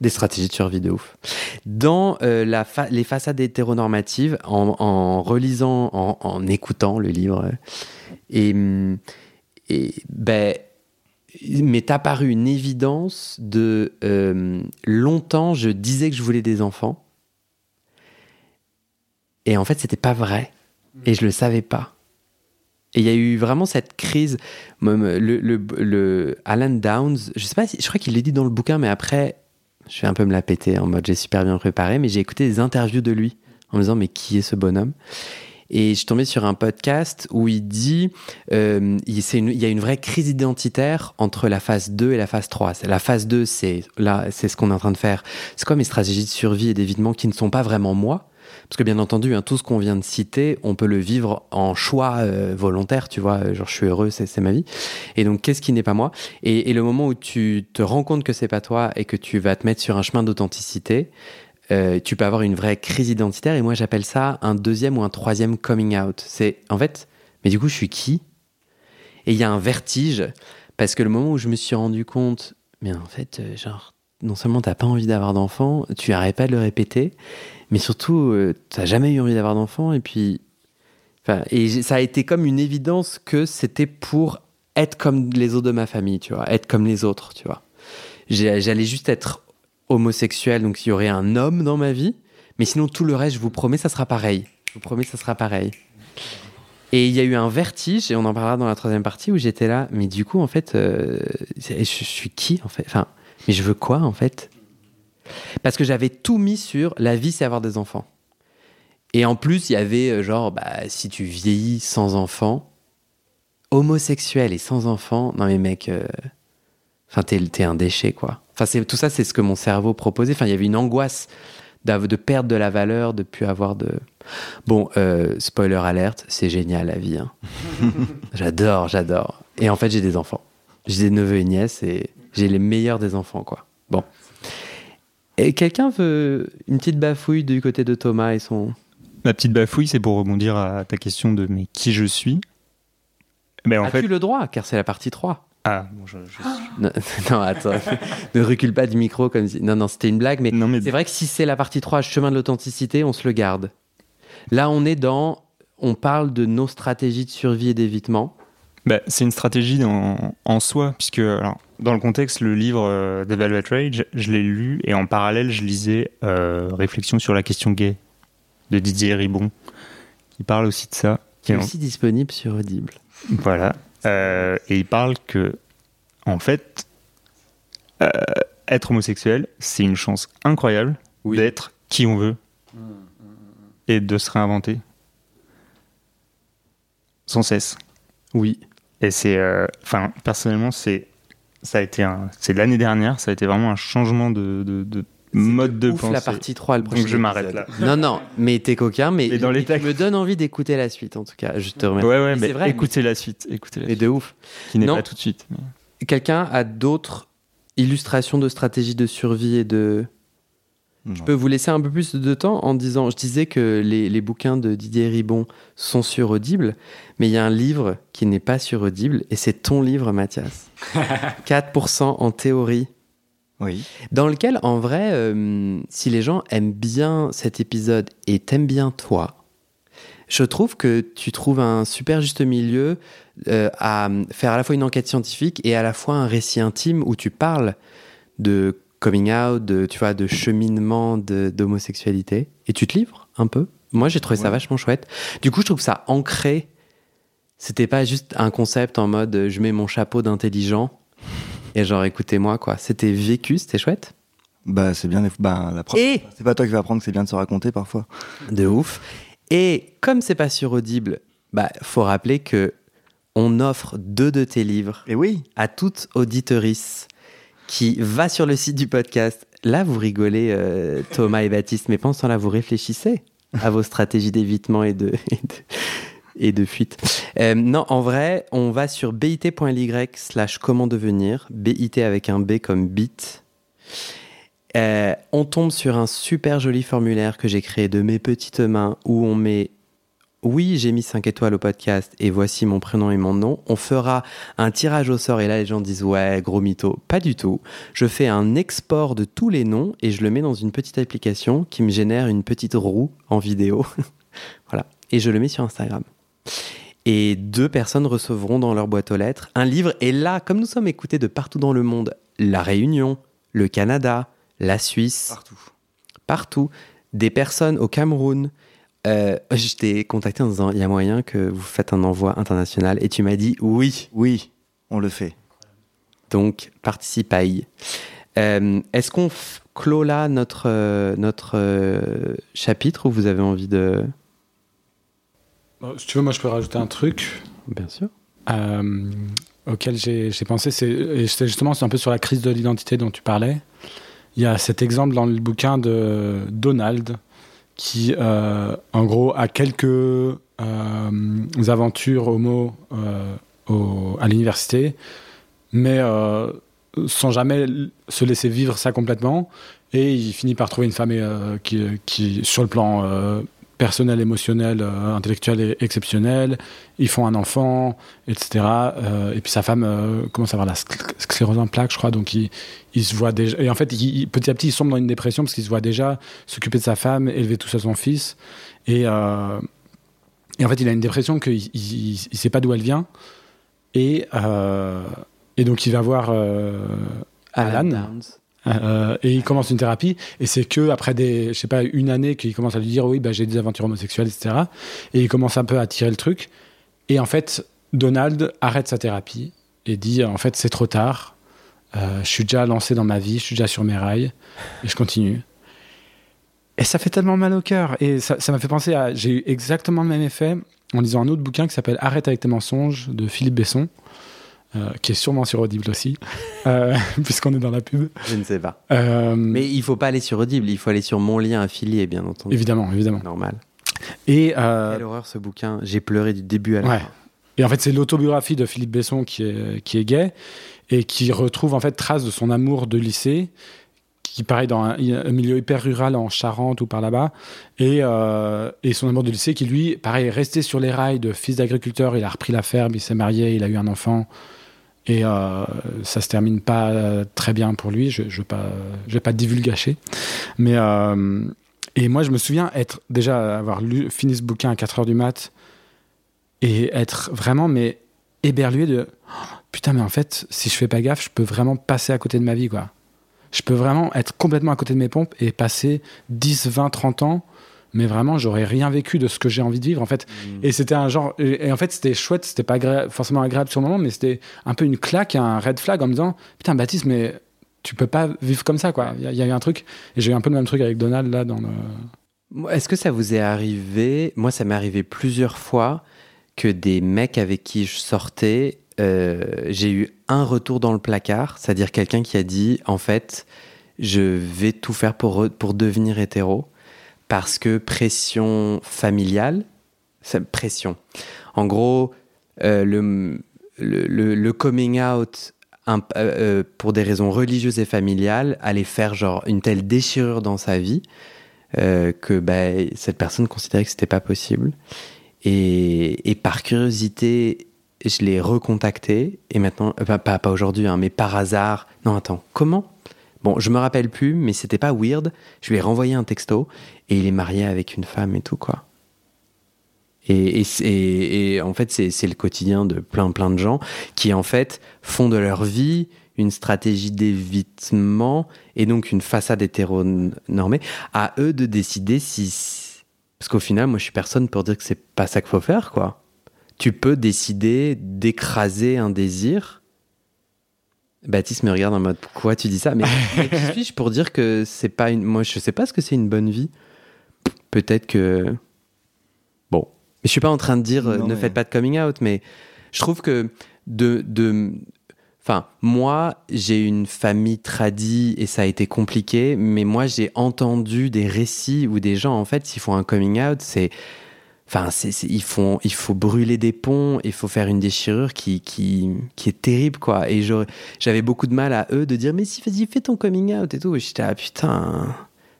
Des stratégies de survie de ouf. Dans euh, la les façades hétéronormatives, en, relisant, en, écoutant le livre, et, et ben, m'est apparu une évidence de euh, longtemps, je disais que je voulais des enfants. Et en fait, c'était pas vrai. Et je le savais pas. Et il y a eu vraiment cette crise. Le, Alan Downs, je sais pas je crois qu'il l'a dit dans le bouquin, mais après, je vais un peu me la péter en mode j'ai super bien préparé, mais j'ai écouté des interviews de lui en me disant mais qui est ce bonhomme? Et je suis tombé sur un podcast où il dit euh, il, y a une vraie crise identitaire entre la phase 2 et la phase 3. La phase 2, c'est là, c'est ce qu'on est en train de faire. C'est quoi mes stratégies de survie et d'évitement qui ne sont pas vraiment moi parce que bien entendu, hein, tout ce qu'on vient de citer, on peut le vivre en choix euh, volontaire, tu vois, genre je suis heureux, c'est ma vie. Et donc, qu'est-ce qui n'est pas moi? Et, le moment où tu te rends compte que c'est pas toi et que tu vas te mettre sur un chemin d'authenticité, euh, tu peux avoir une vraie crise identitaire. Et moi, j'appelle ça un deuxième ou un troisième coming out. C'est en fait, mais du coup, je suis qui? Et il y a un vertige parce que le moment où je me suis rendu compte, mais en fait, euh, genre, non seulement t'as pas envie d'avoir d'enfant, tu arrêtes pas de le répéter, mais surtout, tu euh, t'as jamais eu envie d'avoir d'enfant. Et puis, et ça a été comme une évidence que c'était pour être comme les autres de ma famille, tu vois, être comme les autres, tu vois. J'allais juste être homosexuel, donc il y aurait un homme dans ma vie. Mais sinon, tout le reste, je vous promets, ça sera pareil. Je vous promets, ça sera pareil. Et il y a eu un vertige, et on en parlera dans la troisième partie, où j'étais là, mais du coup, en fait, euh, je suis qui, en fait? Enfin, mais je veux quoi, en fait? Parce que j'avais tout mis sur la vie, c'est avoir des enfants. Et en plus, il y avait euh, genre, bah, si tu vieillis sans enfants, homosexuel et sans enfants, non mais mec, euh, enfin, t'es un déchet, quoi. Enfin, tout ça, c'est ce que mon cerveau proposait. Enfin, il y avait une angoisse de perdre de la valeur, de plus avoir de. Bon, euh, spoiler alerte, c'est génial la vie. Hein. j'adore, j'adore. Et en fait, j'ai des enfants. J'ai des neveux et nièces et j'ai les meilleurs des enfants, quoi. Bon. Et quelqu'un veut une petite bafouille du côté de Thomas et son. Ma petite bafouille, c'est pour rebondir à ta question de mais qui je suis. Mais en As-tu le droit, car c'est la partie 3 ah, bon, je, suis... non, attends, ne recule pas du micro comme si. Non, non, c'était une blague, mais, mais... c'est vrai que si c'est la partie 3, chemin de l'authenticité, on se le garde. Là, on est dans. On parle de nos stratégies de survie et d'évitement. Bah, c'est une stratégie en, en soi, puisque alors, dans le contexte, le livre euh, d'Evaluate Rage, je l'ai lu et en parallèle, je lisais euh, Réflexion sur la question gay de Didier Ribon, qui parle aussi de ça. Qui est aussi disponible sur Audible. Voilà. Euh, et il parle que, en fait, euh, être homosexuel, c'est une chance incroyable d'être qui on veut et de se réinventer sans cesse. Oui. Et c'est, euh, enfin, personnellement, c'est, ça a été un, c'est l'année dernière, ça a été vraiment un changement de, de, mode de ouf pensée. la partie 3 le Donc prochain je m'arrête là. Non, non, mais t'es coquin, mais, Mais dans les tu textes. me donnes envie d'écouter la suite en tout cas. Je te Ouais, remercie. ouais, Mais mais c'est vrai, écoutez la suite. Écoutez la mais suite. de ouf. Qui n'est Non. pas tout de suite. mais- Quelqu'un a d'autres illustrations de stratégie de survie et de. Je peux vous laisser un peu plus de temps en disant. Je disais que les, les bouquins de Didier Ribon sont sur Audible, mais il y a un livre qui n'est pas sur Audible et c'est ton livre, Mathias. 4% en théorie. Oui. Dans lequel, en vrai, euh, si les gens aiment bien cet épisode et t'aiment bien toi, je trouve que tu trouves un super juste milieu euh, à faire à la fois une enquête scientifique et à la fois un récit intime où tu parles de coming out, de, tu vois, de cheminement de- d'homosexualité et tu te livres un peu? Moi, j'ai trouvé ça vachement chouette. Du coup, je trouve ça ancré. C'était pas juste un concept en mode je mets mon chapeau d'intelligent et genre écoutez-moi quoi. C'était vécu, c'était chouette. Bah, c'est bien. Bah, la preuve. Et C'est pas toi qui vas apprendre que c'est bien de se raconter parfois. de ouf. Et comme c'est pas sur Audible, bah faut rappeler que on offre deux de tes livres Et oui. à toute auditorice qui va sur le site du podcast. Là, vous rigolez, euh, Thomas et Baptiste, mais pendant ce temps-là, vous réfléchissez à vos stratégies d'évitement et de, et de, fuite. Euh, non, en vrai, on va sur bit.ly slash comment devenir, bit avec un B comme bit. Euh, on tombe sur un super joli formulaire que j'ai créé de mes petites mains où on met oui, j'ai mis 5 étoiles au podcast et voici mon prénom et mon nom. On fera un tirage au sort et là les gens disent ouais, gros mytho. Pas du tout. Je fais un export de tous les noms et je le mets dans une petite application qui me génère une petite roue en vidéo. voilà. Et je le mets sur Instagram. Et deux personnes recevront dans leur boîte aux lettres un livre. Et là, comme nous sommes écoutés de partout dans le monde, La Réunion, le Canada, la Suisse, Partout. partout, des personnes au Cameroun. Euh, je t'ai contacté en disant il y a moyen que vous faites un envoi international et tu m'as dit oui. Oui, on le fait. Donc participe à y. Euh, Est-ce qu'on clôt là notre, euh, notre euh, chapitre ou vous avez envie de? Si tu veux, moi, je peux rajouter un truc Bien sûr. euh, auquel j'ai j'ai pensé. C'est justement c'est un peu sur la crise de l'identité dont tu parlais. Il y a cet exemple dans le bouquin de Donald qui, euh, en gros, a quelques euh, aventures homo euh, à l'université, mais sans jamais se laisser vivre ça complètement. Et il finit par trouver une femme qui, qui, sur le plan personnel, émotionnel, euh, intellectuel est exceptionnel. Ils font un enfant, etc. Euh, et puis sa femme euh, commence à avoir la scl- sclérose en plaques, je crois. Donc il, il se voit déjà. Et en fait, il- il- petit à petit, il sombre dans une dépression parce qu'il se voit déjà s'occuper de sa femme, élever tout seul son fils. Et, et en fait, il a une dépression qu'il il, il- il sait pas d'où elle vient. Et, et donc, il va voir Alan. Downs. Euh, et il commence une thérapie et c'est que après des je sais pas une année qu'il commence à lui dire oui bah, j'ai des aventures homosexuelles etc et il commence un peu à tirer le truc. Et en fait Donald arrête sa thérapie et dit en fait c'est trop tard. Euh, je suis déjà lancé dans ma vie je suis déjà sur mes rails et je continue. Et ça fait tellement mal au cœur. Et ça m'a fait penser à j'ai eu exactement le même effet en lisant un autre bouquin qui s'appelle Arrête avec tes mensonges de Philippe Besson euh, qui est sûrement sur Audible aussi euh, puisqu'on est dans la pub Je ne sais pas. euh, Mais il faut pas aller sur Audible, il faut aller sur mon lien affilié, bien entendu. Évidemment, évidemment. Normal. Et, Quelle horreur ce bouquin. J'ai pleuré du début à la ouais. fin. et en fait, c'est l'autobiographie de Philippe Besson qui est, qui est gay et qui retrouve en fait trace de son amour de lycée, qui pareil dans un, un milieu hyper rural en Charente ou par là-bas, et, euh, et son amour de lycée qui lui, pareil, est resté sur les rails de fils d'agriculteur. Il a repris la ferme, il s'est marié, il a eu un enfant. Et euh, ça se termine pas euh, très bien pour lui. Je ne pas, je vais pas divulgacher. Mais euh, et moi, je me souviens être déjà avoir lu, fini ce bouquin à 4 heures du mat et être vraiment mais éberlué de Oh, putain, mais en fait, si je fais pas gaffe, je peux vraiment passer à côté de ma vie, quoi. Je peux vraiment être complètement à côté de mes pompes et passer 10, 20, 30 ans, mais vraiment, j'aurais rien vécu de ce que j'ai envie de vivre, en fait. Et c'était un genre. Et, et en fait, c'était chouette, c'était pas agré- forcément agréable sur le moment, mais c'était un peu une claque, un red flag en me disant Putain, Baptiste, mais tu peux pas vivre comme ça, quoi. Il y, y a eu un truc. Et j'ai eu un peu le même truc avec Donald, là, dans le. Est-ce que ça vous est arrivé? Moi, ça m'est arrivé plusieurs fois que des mecs avec qui je sortais, euh, j'ai eu un retour dans le placard, c'est-à-dire quelqu'un qui a dit en fait, je vais tout faire pour, pour devenir hétéro parce que pression familiale, pression. En gros, euh, le, le, coming out euh, euh, pour des raisons religieuses et familiales allait faire genre une telle déchirure dans sa vie que bah, cette personne considérait que c'était pas possible. Et, et, par curiosité, je l'ai recontacté et maintenant, pas, pas aujourd'hui, hein, mais par hasard. Non, attends, comment? Bon, je me rappelle plus, mais c'était pas weird. Je lui ai renvoyé un texto et il est marié avec une femme et tout, quoi. Et, et, et en fait, c'est le quotidien de plein, plein de gens qui, en fait, font de leur vie une stratégie d'évitement et donc une façade hétéronormée. À eux de décider si. Parce qu'au final, moi, je suis personne pour dire que c'est pas ça qu'il faut faire, quoi. Tu peux décider d'écraser un désir Baptiste me regarde en mode pourquoi tu dis ça? Mais, qui suis-je pour dire que c'est pas une. Moi, je sais pas ce que c'est une bonne vie. Peut-être que. Bon. Mais je suis pas en train de dire ne faites pas de coming out, mais je trouve que de. de... Enfin, moi, j'ai une famille tradie et ça a été compliqué, mais moi, j'ai entendu des récits où des gens, en fait, s'ils font un coming out, c'est Enfin, il, faut, il faut brûler des ponts, il faut faire une déchirure qui, qui, qui est terrible, quoi. Et j'avais beaucoup de mal à eux de dire, mais si, vas-y, fais ton coming out et tout. Et j'étais, ah putain,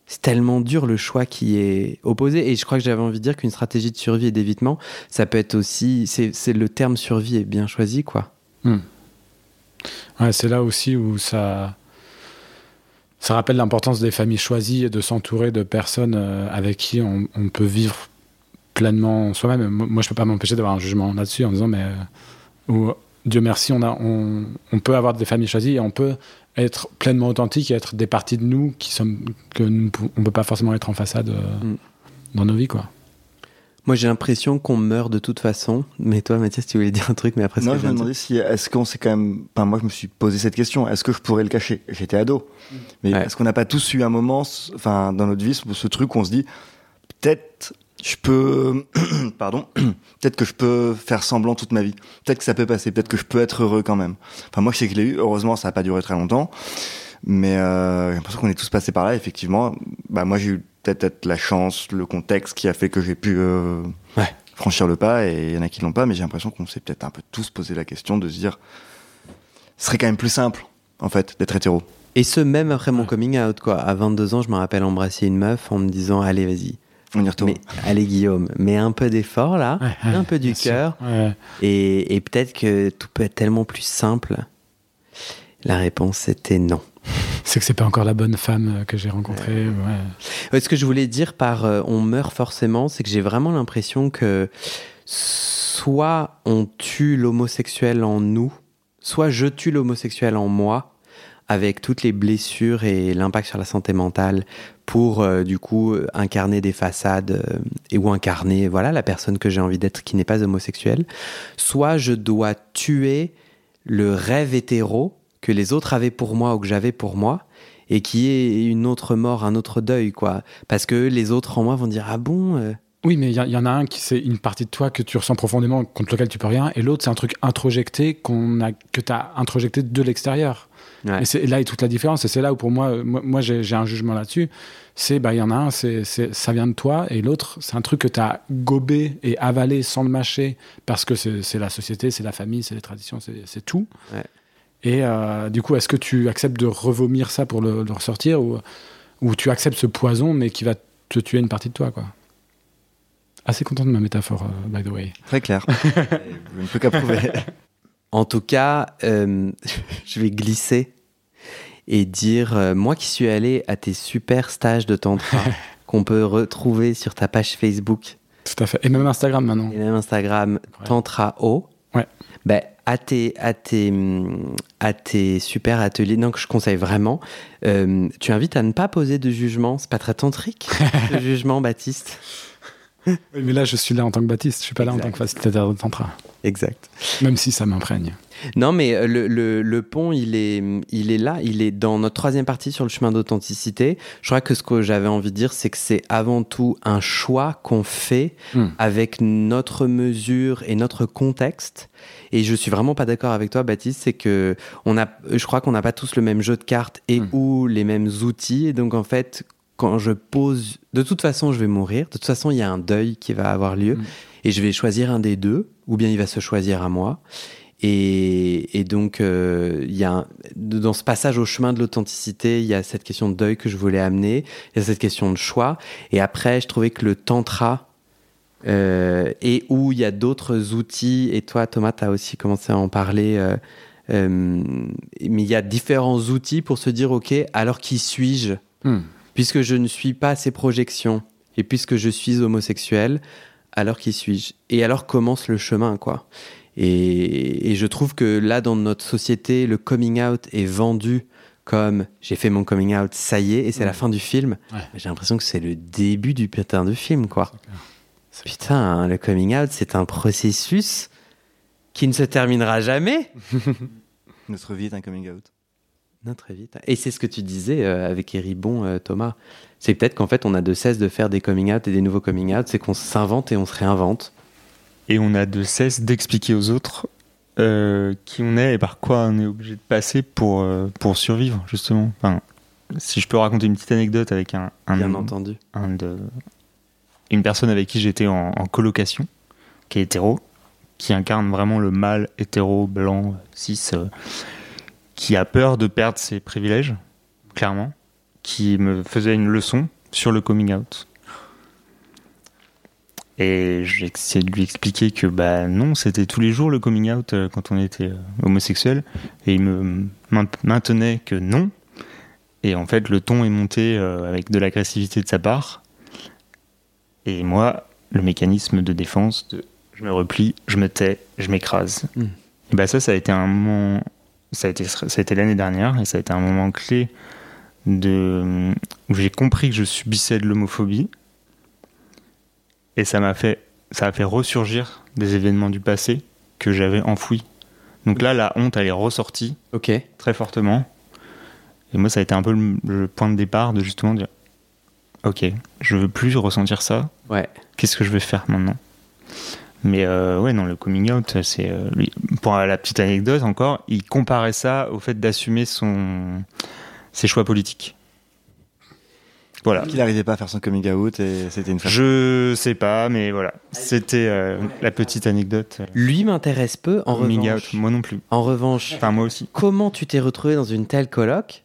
c'est tellement dur le choix qui est opposé. Et je crois que j'avais envie de dire qu'une stratégie de survie et d'évitement, ça peut être aussi, c'est le terme survie est bien choisi, quoi. Hmm. Ouais, c'est là aussi où ça, ça rappelle l'importance des familles choisies et de s'entourer de personnes euh, avec qui on, peut vivre pleinement soi-même. Moi, je peux pas m'empêcher d'avoir un jugement là-dessus en disant, mais euh, Dieu merci, on, a, on, on, peut avoir des familles choisies et on peut être pleinement authentique et être des parties de nous qui sommes que nous, on peut pas forcément être en façade euh, mm. dans nos vies, quoi. Moi, j'ai l'impression qu'on meurt de toute façon. Mais toi, Mathias, tu voulais dire un truc, mais après. Non, je me demandais si est-ce qu'on s'est quand même. Enfin, moi, je me suis posé cette question. Est-ce que je pourrais le cacher? J'étais ado. Mm. Mais est-ce qu'on n'a pas tous eu un moment, enfin, dans notre vie, ce truc où on se dit peut-être je peux, pardon, peut-être que je peux faire semblant toute ma vie. Peut-être que ça peut passer. Peut-être que je peux être heureux quand même. Enfin, moi, je sais que je l'ai eu. Heureusement, ça n'a pas duré très longtemps. Mais euh, j'ai l'impression qu'on est tous passés par là. Effectivement, bah moi, j'ai eu peut-être la chance, le contexte qui a fait que j'ai pu euh, franchir le pas. Et il y en a qui l'ont pas. Mais j'ai l'impression qu'on s'est peut-être un peu tous posé la question de se dire, ce serait quand même plus simple, en fait, d'être hétéro. Et ce même après mon coming out, quoi. À 22 ans, je me rappelle embrasser une meuf en me disant, allez, vas-y on y retourne. Mais, allez Guillaume, mets un peu d'effort là, un peu du cœur, et, peut-être que tout peut être tellement plus simple. La réponse était non. C'est que c'est pas encore la bonne femme euh, que j'ai rencontrée. Ce que je voulais dire par euh, on meurt forcément, c'est que j'ai vraiment l'impression que soit on tue l'homosexuel en nous, soit je tue l'homosexuel en moi, avec toutes les blessures et l'impact sur la santé mentale pour euh, du coup incarner des façades euh, et ou incarner voilà la personne que j'ai envie d'être qui n'est pas homosexuelle soit je dois tuer le rêve hétéro que les autres avaient pour moi ou que j'avais pour moi et qui est une autre mort un autre deuil quoi parce que les autres en moi vont dire ah bon euh? oui, mais il y, en a un qui c'est une partie de toi que tu ressens profondément, contre lequel tu peux rien, et l'autre c'est un truc introjecté qu'on a, que tu as introjecté de l'extérieur. Et c'est là est toute la différence. Et c'est là où pour moi, moi, j'ai un jugement là-dessus. C'est, bah, il y en a un, c'est, ça vient de toi, et l'autre, c'est un truc que tu as gobé et avalé sans le mâcher, parce que c'est la société, c'est la famille, c'est les traditions, c'est tout. Et euh, du coup, est-ce que tu acceptes de revomir ça pour le, ressortir, ou, ou tu acceptes ce poison, mais qui va te tuer une partie de toi, quoi? Assez content de ma métaphore, euh, by the way. Très clair. je ne peux qu'approuver. En tout cas, euh, je vais glisser et dire, euh, moi qui suis allé à tes super stages de tantra qu'on peut retrouver sur ta page Facebook. Tout à fait. Et même Instagram maintenant. Et même Instagram, Tantra O. Ouais. Ben, à tes, à, tes, à tes super ateliers, donc je conseille vraiment, euh, tu invites à ne pas poser de jugement. C'est pas très tantrique, le jugement, Baptiste? Oui, mais là, je suis là en tant que Baptiste, je suis pas là en tant que facilitateur de tantra. exact. Même si ça m'imprègne. Non, mais euh, le, le, le, pont, il est, il est là, il est dans notre troisième partie sur le chemin d'authenticité. Je crois que ce que j'avais envie de dire, c'est que c'est avant tout un choix qu'on fait mm. avec notre mesure et notre contexte. Et je suis vraiment pas d'accord avec toi, Baptiste, c'est que on a, je crois qu'on n'a pas tous le même jeu de cartes et mm. ou les mêmes outils. Et donc, en fait, quand je pose, de toute façon, je vais mourir. De toute façon, il y a un deuil qui va avoir lieu. Mm. Et je vais choisir un des deux, ou bien il va se choisir à moi. Et, donc, euh, il y a dans ce passage au chemin de l'authenticité, il y a cette question de deuil que je voulais amener, il y a cette question de choix. Et après, je trouvais que le tantra, euh, et où il y a d'autres outils, et toi, Thomas, tu as aussi commencé à en parler, euh, mais il y a différents outils pour se dire, OK, alors qui suis-je? Hmm. Puisque je ne suis pas ces projections, et puisque je suis homosexuel, alors qui suis-je? Et alors commence le chemin, quoi. Et, je trouve que là, dans notre société, le coming out est vendu comme j'ai fait mon coming out, ça y est, et c'est la fin du film. J'ai l'impression que c'est le début du putain de film, quoi. Putain, hein, le coming out, c'est un processus qui ne se terminera jamais. Notre vie est un coming out. Notre vie. Et c'est ce que tu disais euh, avec Eribon, euh, Thomas. C'est peut-être qu'en fait, on a de cesse de faire des coming out et des nouveaux coming out, c'est qu'on s'invente et on se réinvente et on a de cesse d'expliquer aux autres euh, qui on est et par quoi on est obligé de passer pour, pour survivre, justement. Enfin, si je peux raconter une petite anecdote avec un, un Bien entendu. Un de, une personne avec qui j'étais en, colocation, qui est hétéro, qui incarne vraiment le mâle hétéro, blanc, cis, euh, qui a peur de perdre ses privilèges, clairement, qui me faisait une leçon sur le coming out et j'ai essayé de lui expliquer que bah non, c'était tous les jours le coming out euh, quand on était euh, homosexuel. Et il me maintenait que non. Et en fait, le ton est monté euh, avec de l'agressivité de sa part. Et moi, le mécanisme de défense, de je me replie, je me tais, je m'écrase. Hmm. Et bah ça, ça a été un moment, ça a été, ça a été l'année dernière, et ça a été un moment clé de, où j'ai compris que je subissais de l'homophobie et ça m'a fait, ça a fait ressurgir des événements du passé que j'avais enfouis. Donc là, la honte, elle est ressortie très fortement. Et moi, ça a été un peu le, point de départ de justement dire Ok, je veux plus ressentir ça. Ouais. Qu'est-ce que je vais faire maintenant? Mais euh, ouais, non, le coming out, c'est. Euh, pour la petite anecdote encore, il comparait ça au fait d'assumer son, ses choix politiques. Voilà. Qu'il n'arrivait pas à faire son coming out et c'était une Je sais pas, mais voilà. C'était euh, la petite anecdote. Lui m'intéresse peu, en coming revanche. Out, moi non plus. En revanche. Enfin, moi aussi. Comment tu t'es retrouvé dans une telle coloc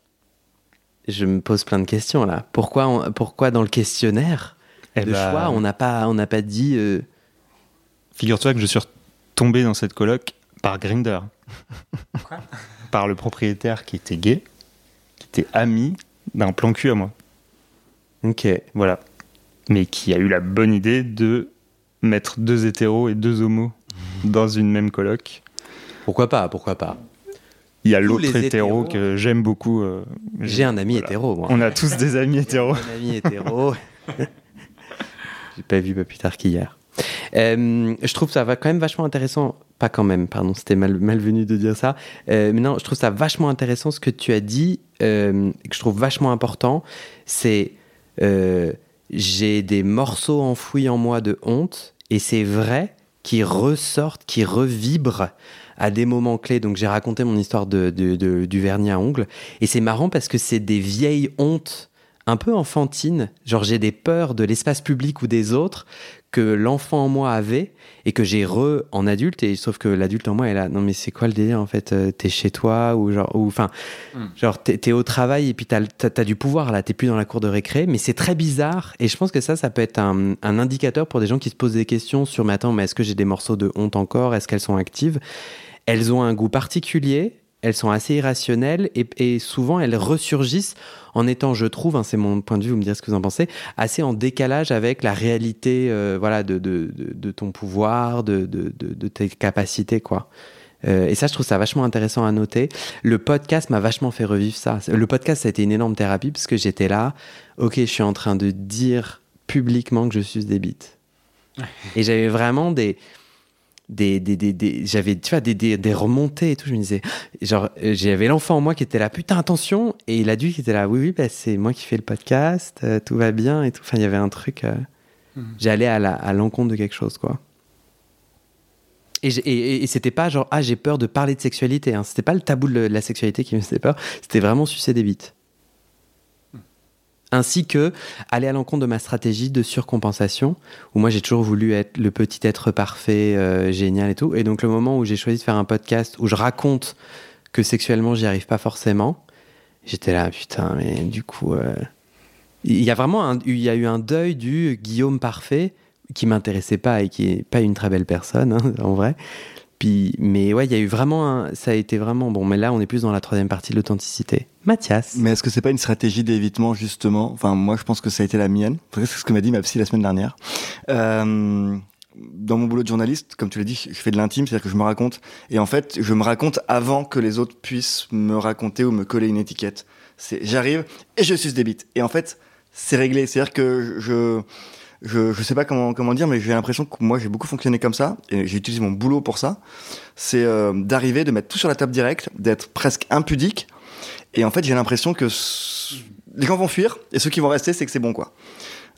Je me pose plein de questions là. Pourquoi, pourquoi dans le questionnaire eh de bah, choix, on n'a pas, on pas dit. Figure-toi que je suis tombé dans cette coloc par Grinder. Quoi Par le propriétaire qui était gay, qui était ami d'un plan cul à moi. Ok. Voilà. Mais qui a eu la bonne idée de mettre deux hétéros et deux homos dans une même coloc. Pourquoi pas Pourquoi pas il y a l'autre hétéro que j'aime beaucoup. Euh, j'ai un ami hétéro, moi. On a tous des amis hétéros. un ami hétéro. J'ai pas vu pas plus tard qu'hier. Euh, je trouve ça va quand même vachement intéressant. Pas quand même, pardon, c'était mal, malvenu de dire ça. Euh, mais non, je trouve ça vachement intéressant ce que tu as dit, que je trouve vachement important. C'est euh, j'ai des morceaux enfouis en moi de honte, et c'est vrai, qui ressortent, qui revibrent à des moments clés. Donc j'ai raconté mon histoire de, du vernis à ongles, et c'est marrant parce que c'est des vieilles hontes un peu enfantines, genre j'ai des peurs de l'espace public ou des autres que l'enfant en moi avait et que j'ai re en adulte et sauf que l'adulte en moi est là non mais c'est quoi le délire en fait euh, t'es chez toi ou genre ou enfin hmm. genre t'es, au travail et puis t'as, t'as, du pouvoir là t'es plus dans la cour de récré mais c'est très bizarre et je pense que ça ça peut être un, un indicateur pour des gens qui se posent des questions sur mais attends mais est-ce que j'ai des morceaux de honte encore? Est-ce qu'elles sont actives? Elles ont un goût particulier elles sont assez irrationnelles et, souvent elles ressurgissent en étant, je trouve, hein, c'est mon point de vue, vous me direz ce que vous en pensez, assez en décalage avec la réalité euh, voilà, de, de, ton pouvoir, de, tes capacités. quoi. Euh, et ça, je trouve ça vachement intéressant à noter. Le podcast m'a vachement fait revivre ça. Le podcast, ça a été une énorme thérapie parce que j'étais là, ok, je suis en train de dire publiquement que je suis des bites. Et j'avais vraiment des des, des, des, des- j'avais tu vois des, des, remontées et tout je me disais genre euh, j'avais l'enfant en moi qui était là putain attention et l'adulte qui était là oui oui bah, c'est moi qui fais le podcast euh, tout va bien et tout enfin il y avait un truc euh, Mhm. j'allais à la- à l'encontre de quelque chose quoi et, et- et c'était pas genre ah j'ai peur de parler de sexualité hein. c'était pas le tabou de la sexualité qui me faisait peur c'était vraiment sucer des bites ainsi que aller à l'encontre de ma stratégie de surcompensation où moi j'ai toujours voulu être le petit être parfait, euh, génial et tout. Et donc le moment où j'ai choisi de faire un podcast où je raconte que sexuellement j'y arrive pas forcément, j'étais là putain mais du coup euh, il y a vraiment il y a eu un deuil du Guillaume parfait qui m'intéressait pas et qui est pas une très belle personne hein, en vrai. Puis, mais ouais, il y a eu vraiment un, ça a été vraiment bon. Mais là, on est plus dans la troisième partie de l'authenticité. Mathias. Mais est-ce que c'est pas une stratégie d'évitement justement? Enfin, moi, je pense que ça a été la mienne. C'est ce que m'a dit ma psy la semaine dernière. Euh, dans mon boulot de journaliste, comme tu l'as dit, je fais de l'intime, c'est-à-dire que je me raconte. Et en fait, je me raconte avant que les autres puissent me raconter ou me coller une étiquette. C'est, j'arrive et je suce des. Et en fait, c'est réglé. C'est-à-dire que je, je, je sais pas comment, comment dire, mais j'ai l'impression que moi, j'ai beaucoup fonctionné comme ça. Et j'ai utilisé mon boulot pour ça. C'est euh, d'arriver, de mettre tout sur la table directe, d'être presque impudique. Et en fait, j'ai l'impression que les gens vont fuir et ceux qui vont rester, c'est que c'est bon, quoi.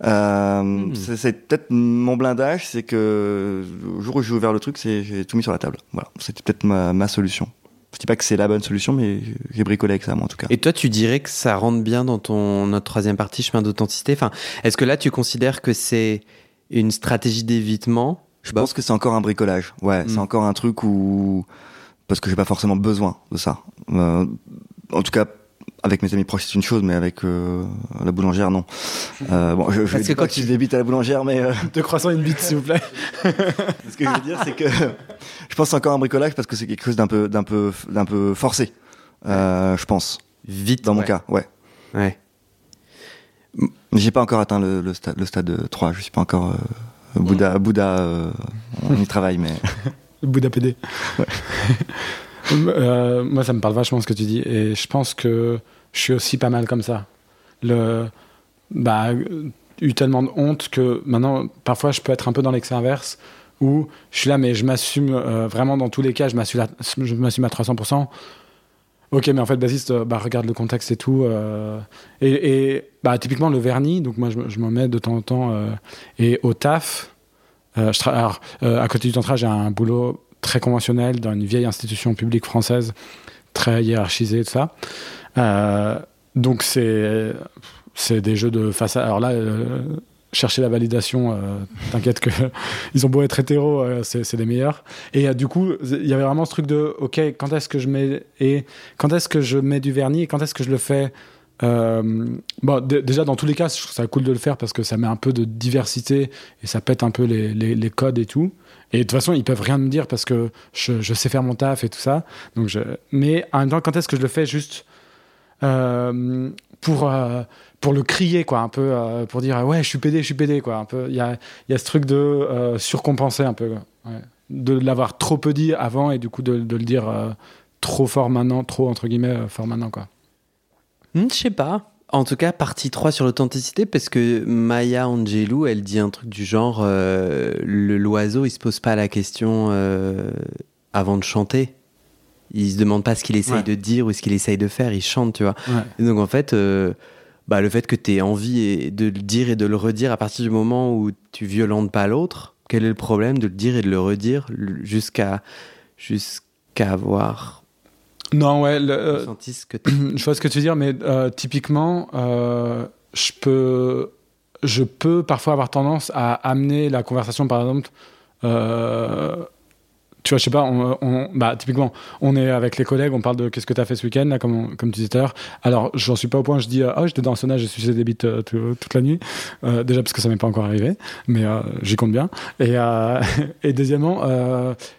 Euh, Hmm. c'est- peut-être mon blindage, c'est que le jour où j'ai ouvert le truc, j'ai tout mis sur la table. Voilà, c'était peut-être ma, ma solution. Je dis pas que c'est la bonne solution, mais j'ai bricolé avec ça, moi, en tout cas. Et toi, tu dirais que ça rentre bien dans ton notre troisième partie, chemin d'authenticité? Enfin, est-ce que là, tu considères que c'est une stratégie d'évitement? Je pense que c'est encore un bricolage. Ouais, c'est Hmm. encore un truc où parce que j'ai pas forcément besoin de ça. Euh, en tout cas, avec mes amis proches, c'est une chose, mais avec euh, la boulangère, non. Euh, bon, je, je Parce dis que pas quand tu- débites à la boulangère, mais euh, Deux croissants et une bite, s'il vous plaît. ce que je veux dire, c'est que je pense que c'est encore un bricolage parce que c'est quelque chose d'un peu, d'un peu, d'un peu forcé. Euh, je pense, vite dans mon ouais. cas, ouais. Ouais. Mais j'ai pas encore atteint le, le stade, le stade 3. Je suis pas encore euh, Bouddha. Bouddha, euh, on y travaille, mais Bouddha PD. Euh, moi, ça me parle vachement ce que tu dis. Et je pense que je suis aussi pas mal comme ça. Le, bah, eu tellement de honte que maintenant, parfois, je peux être un peu dans l'excès inverse où je suis là, mais je m'assume euh, vraiment dans tous les cas, je m'assume à, je m'assume à 300%. Ok, mais en fait, bassiste, euh, bah, regarde le contexte et tout. et bah, typiquement, le vernis, donc moi, je, je m'en mets de temps en temps. et au taf, je alors, à côté du tantra, j'ai un boulot très conventionnel dans une vieille institution publique française, très hiérarchisée, tout ça. Euh, donc, c'est, c'est des jeux de façade. Alors là, euh, chercher la validation, euh, t'inquiète que ils ont beau être hétéros, c'est, des meilleurs. Et du coup, il y avait vraiment ce truc de, ok, quand est-ce que je mets et quand est-ce que je mets du vernis et quand est-ce que je le fais euh, bon, déjà dans tous les cas, je trouve ça cool de le faire parce que ça met un peu de diversité et ça pète un peu les, codes et tout. Et de toute façon, ils peuvent rien me dire parce que je, sais faire mon taf et tout ça. Donc. Mais en même temps, quand est-ce que je le fais juste euh, pour, euh, pour le crier, quoi, un peu, pour dire ouais, je suis pédé, je suis pédé, quoi. Il y a, y a ce truc de surcompenser un peu, de l'avoir trop peu dit avant et du coup de, de le dire trop fort maintenant, trop entre guillemets fort maintenant, quoi. Hmm, je sais pas. En tout cas, partie 3 sur l'authenticité, parce que Maya Angelou, elle dit un truc du genre euh, le l'oiseau, il se pose pas la question euh, avant de chanter. Il se demande pas ce qu'il essaye Ouais. de dire ou ce qu'il essaye de faire, il chante, tu vois. Ouais. Et donc en fait, euh, bah, le fait que tu aies envie et- de le dire et de le redire à partir du moment où tu violentes pas l'autre, quel est le problème de le dire et de le redire jusqu'à jusqu'à avoir Non, ouais, le, euh, que je vois ce que tu veux dire, mais euh, typiquement, euh, je peux, je peux parfois avoir tendance à amener la conversation, par exemple. Tu vois, je sais pas, on, bah, typiquement, on est avec les collègues, on parle de qu'est-ce que tu as fait ce week-end, là, comme, comme tu disais tout à l'heure. Alors, j'en suis pas au point, je dis, euh, oh, j'étais dans le sauna, j'ai sucé des bites euh, tout- toute la nuit. Euh, déjà, parce que ça m'est pas encore arrivé, mais j'y compte bien. Et, et deuxièmement,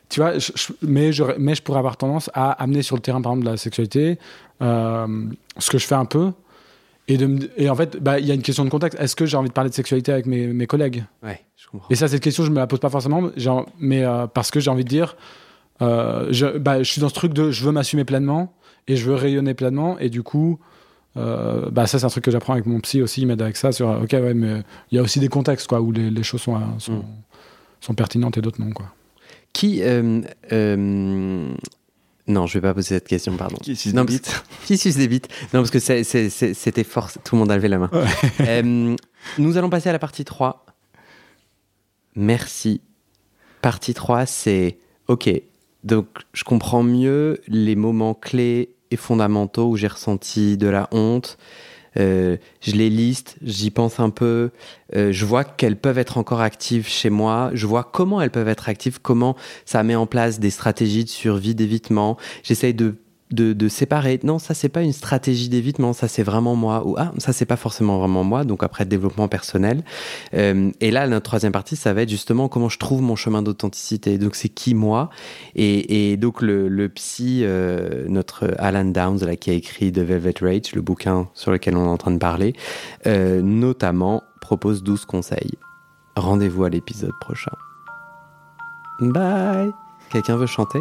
tu vois, je- mais, je, mais je pourrais avoir tendance à amener sur le terrain, par exemple, de la sexualité, ce que je fais un peu. Et, de me- et en fait, bah, il y a une question de contexte. Est-ce que j'ai envie de parler de sexualité avec mes, mes collègues? Ouais, je comprends. Et ça, cette question, je me la pose pas forcément, genre, mais euh, parce que j'ai envie de dire, euh, je, bah, je suis dans ce truc de je veux m'assumer pleinement et je veux rayonner pleinement. Et du coup, euh, bah, ça, c'est un truc que j'apprends avec mon psy aussi. Il m'aide avec ça sur, ok, ouais, mais il y a aussi des contextes quoi, où les, les choses sont, sont, Mm. sont pertinentes et d'autres non. Quoi. Qui. euh, euh, non, je vais pas poser cette question, pardon. Qui suce non, des parce- Qui suce des bites Non, parce que c'était fort. Tout le monde a levé la main. Euh, nous allons passer à la partie 3. Merci. Partie 3, c'est OK. Donc, je comprends mieux les moments clés et fondamentaux où j'ai ressenti de la honte. Euh, je les liste, j'y pense un peu. Euh, je vois qu'elles peuvent être encore actives chez moi. Je vois comment elles peuvent être actives, comment ça met en place des stratégies de survie, d'évitement. J'essaye de, de, de séparer. Non, ça, c'est pas une stratégie d'évitement, ça, c'est vraiment moi. Ou ah, ça, c'est pas forcément vraiment moi. Donc, après, développement personnel. Euh, et là, notre troisième partie, ça va être justement comment je trouve mon chemin d'authenticité. Donc, c'est qui moi? Et, et donc, le, le psy, euh, notre Alan Downs, qui a écrit The Velvet Rage, le bouquin sur lequel on est en train de parler, euh, notamment propose 12 conseils. Rendez-vous à l'épisode prochain. Bye Quelqu'un veut chanter?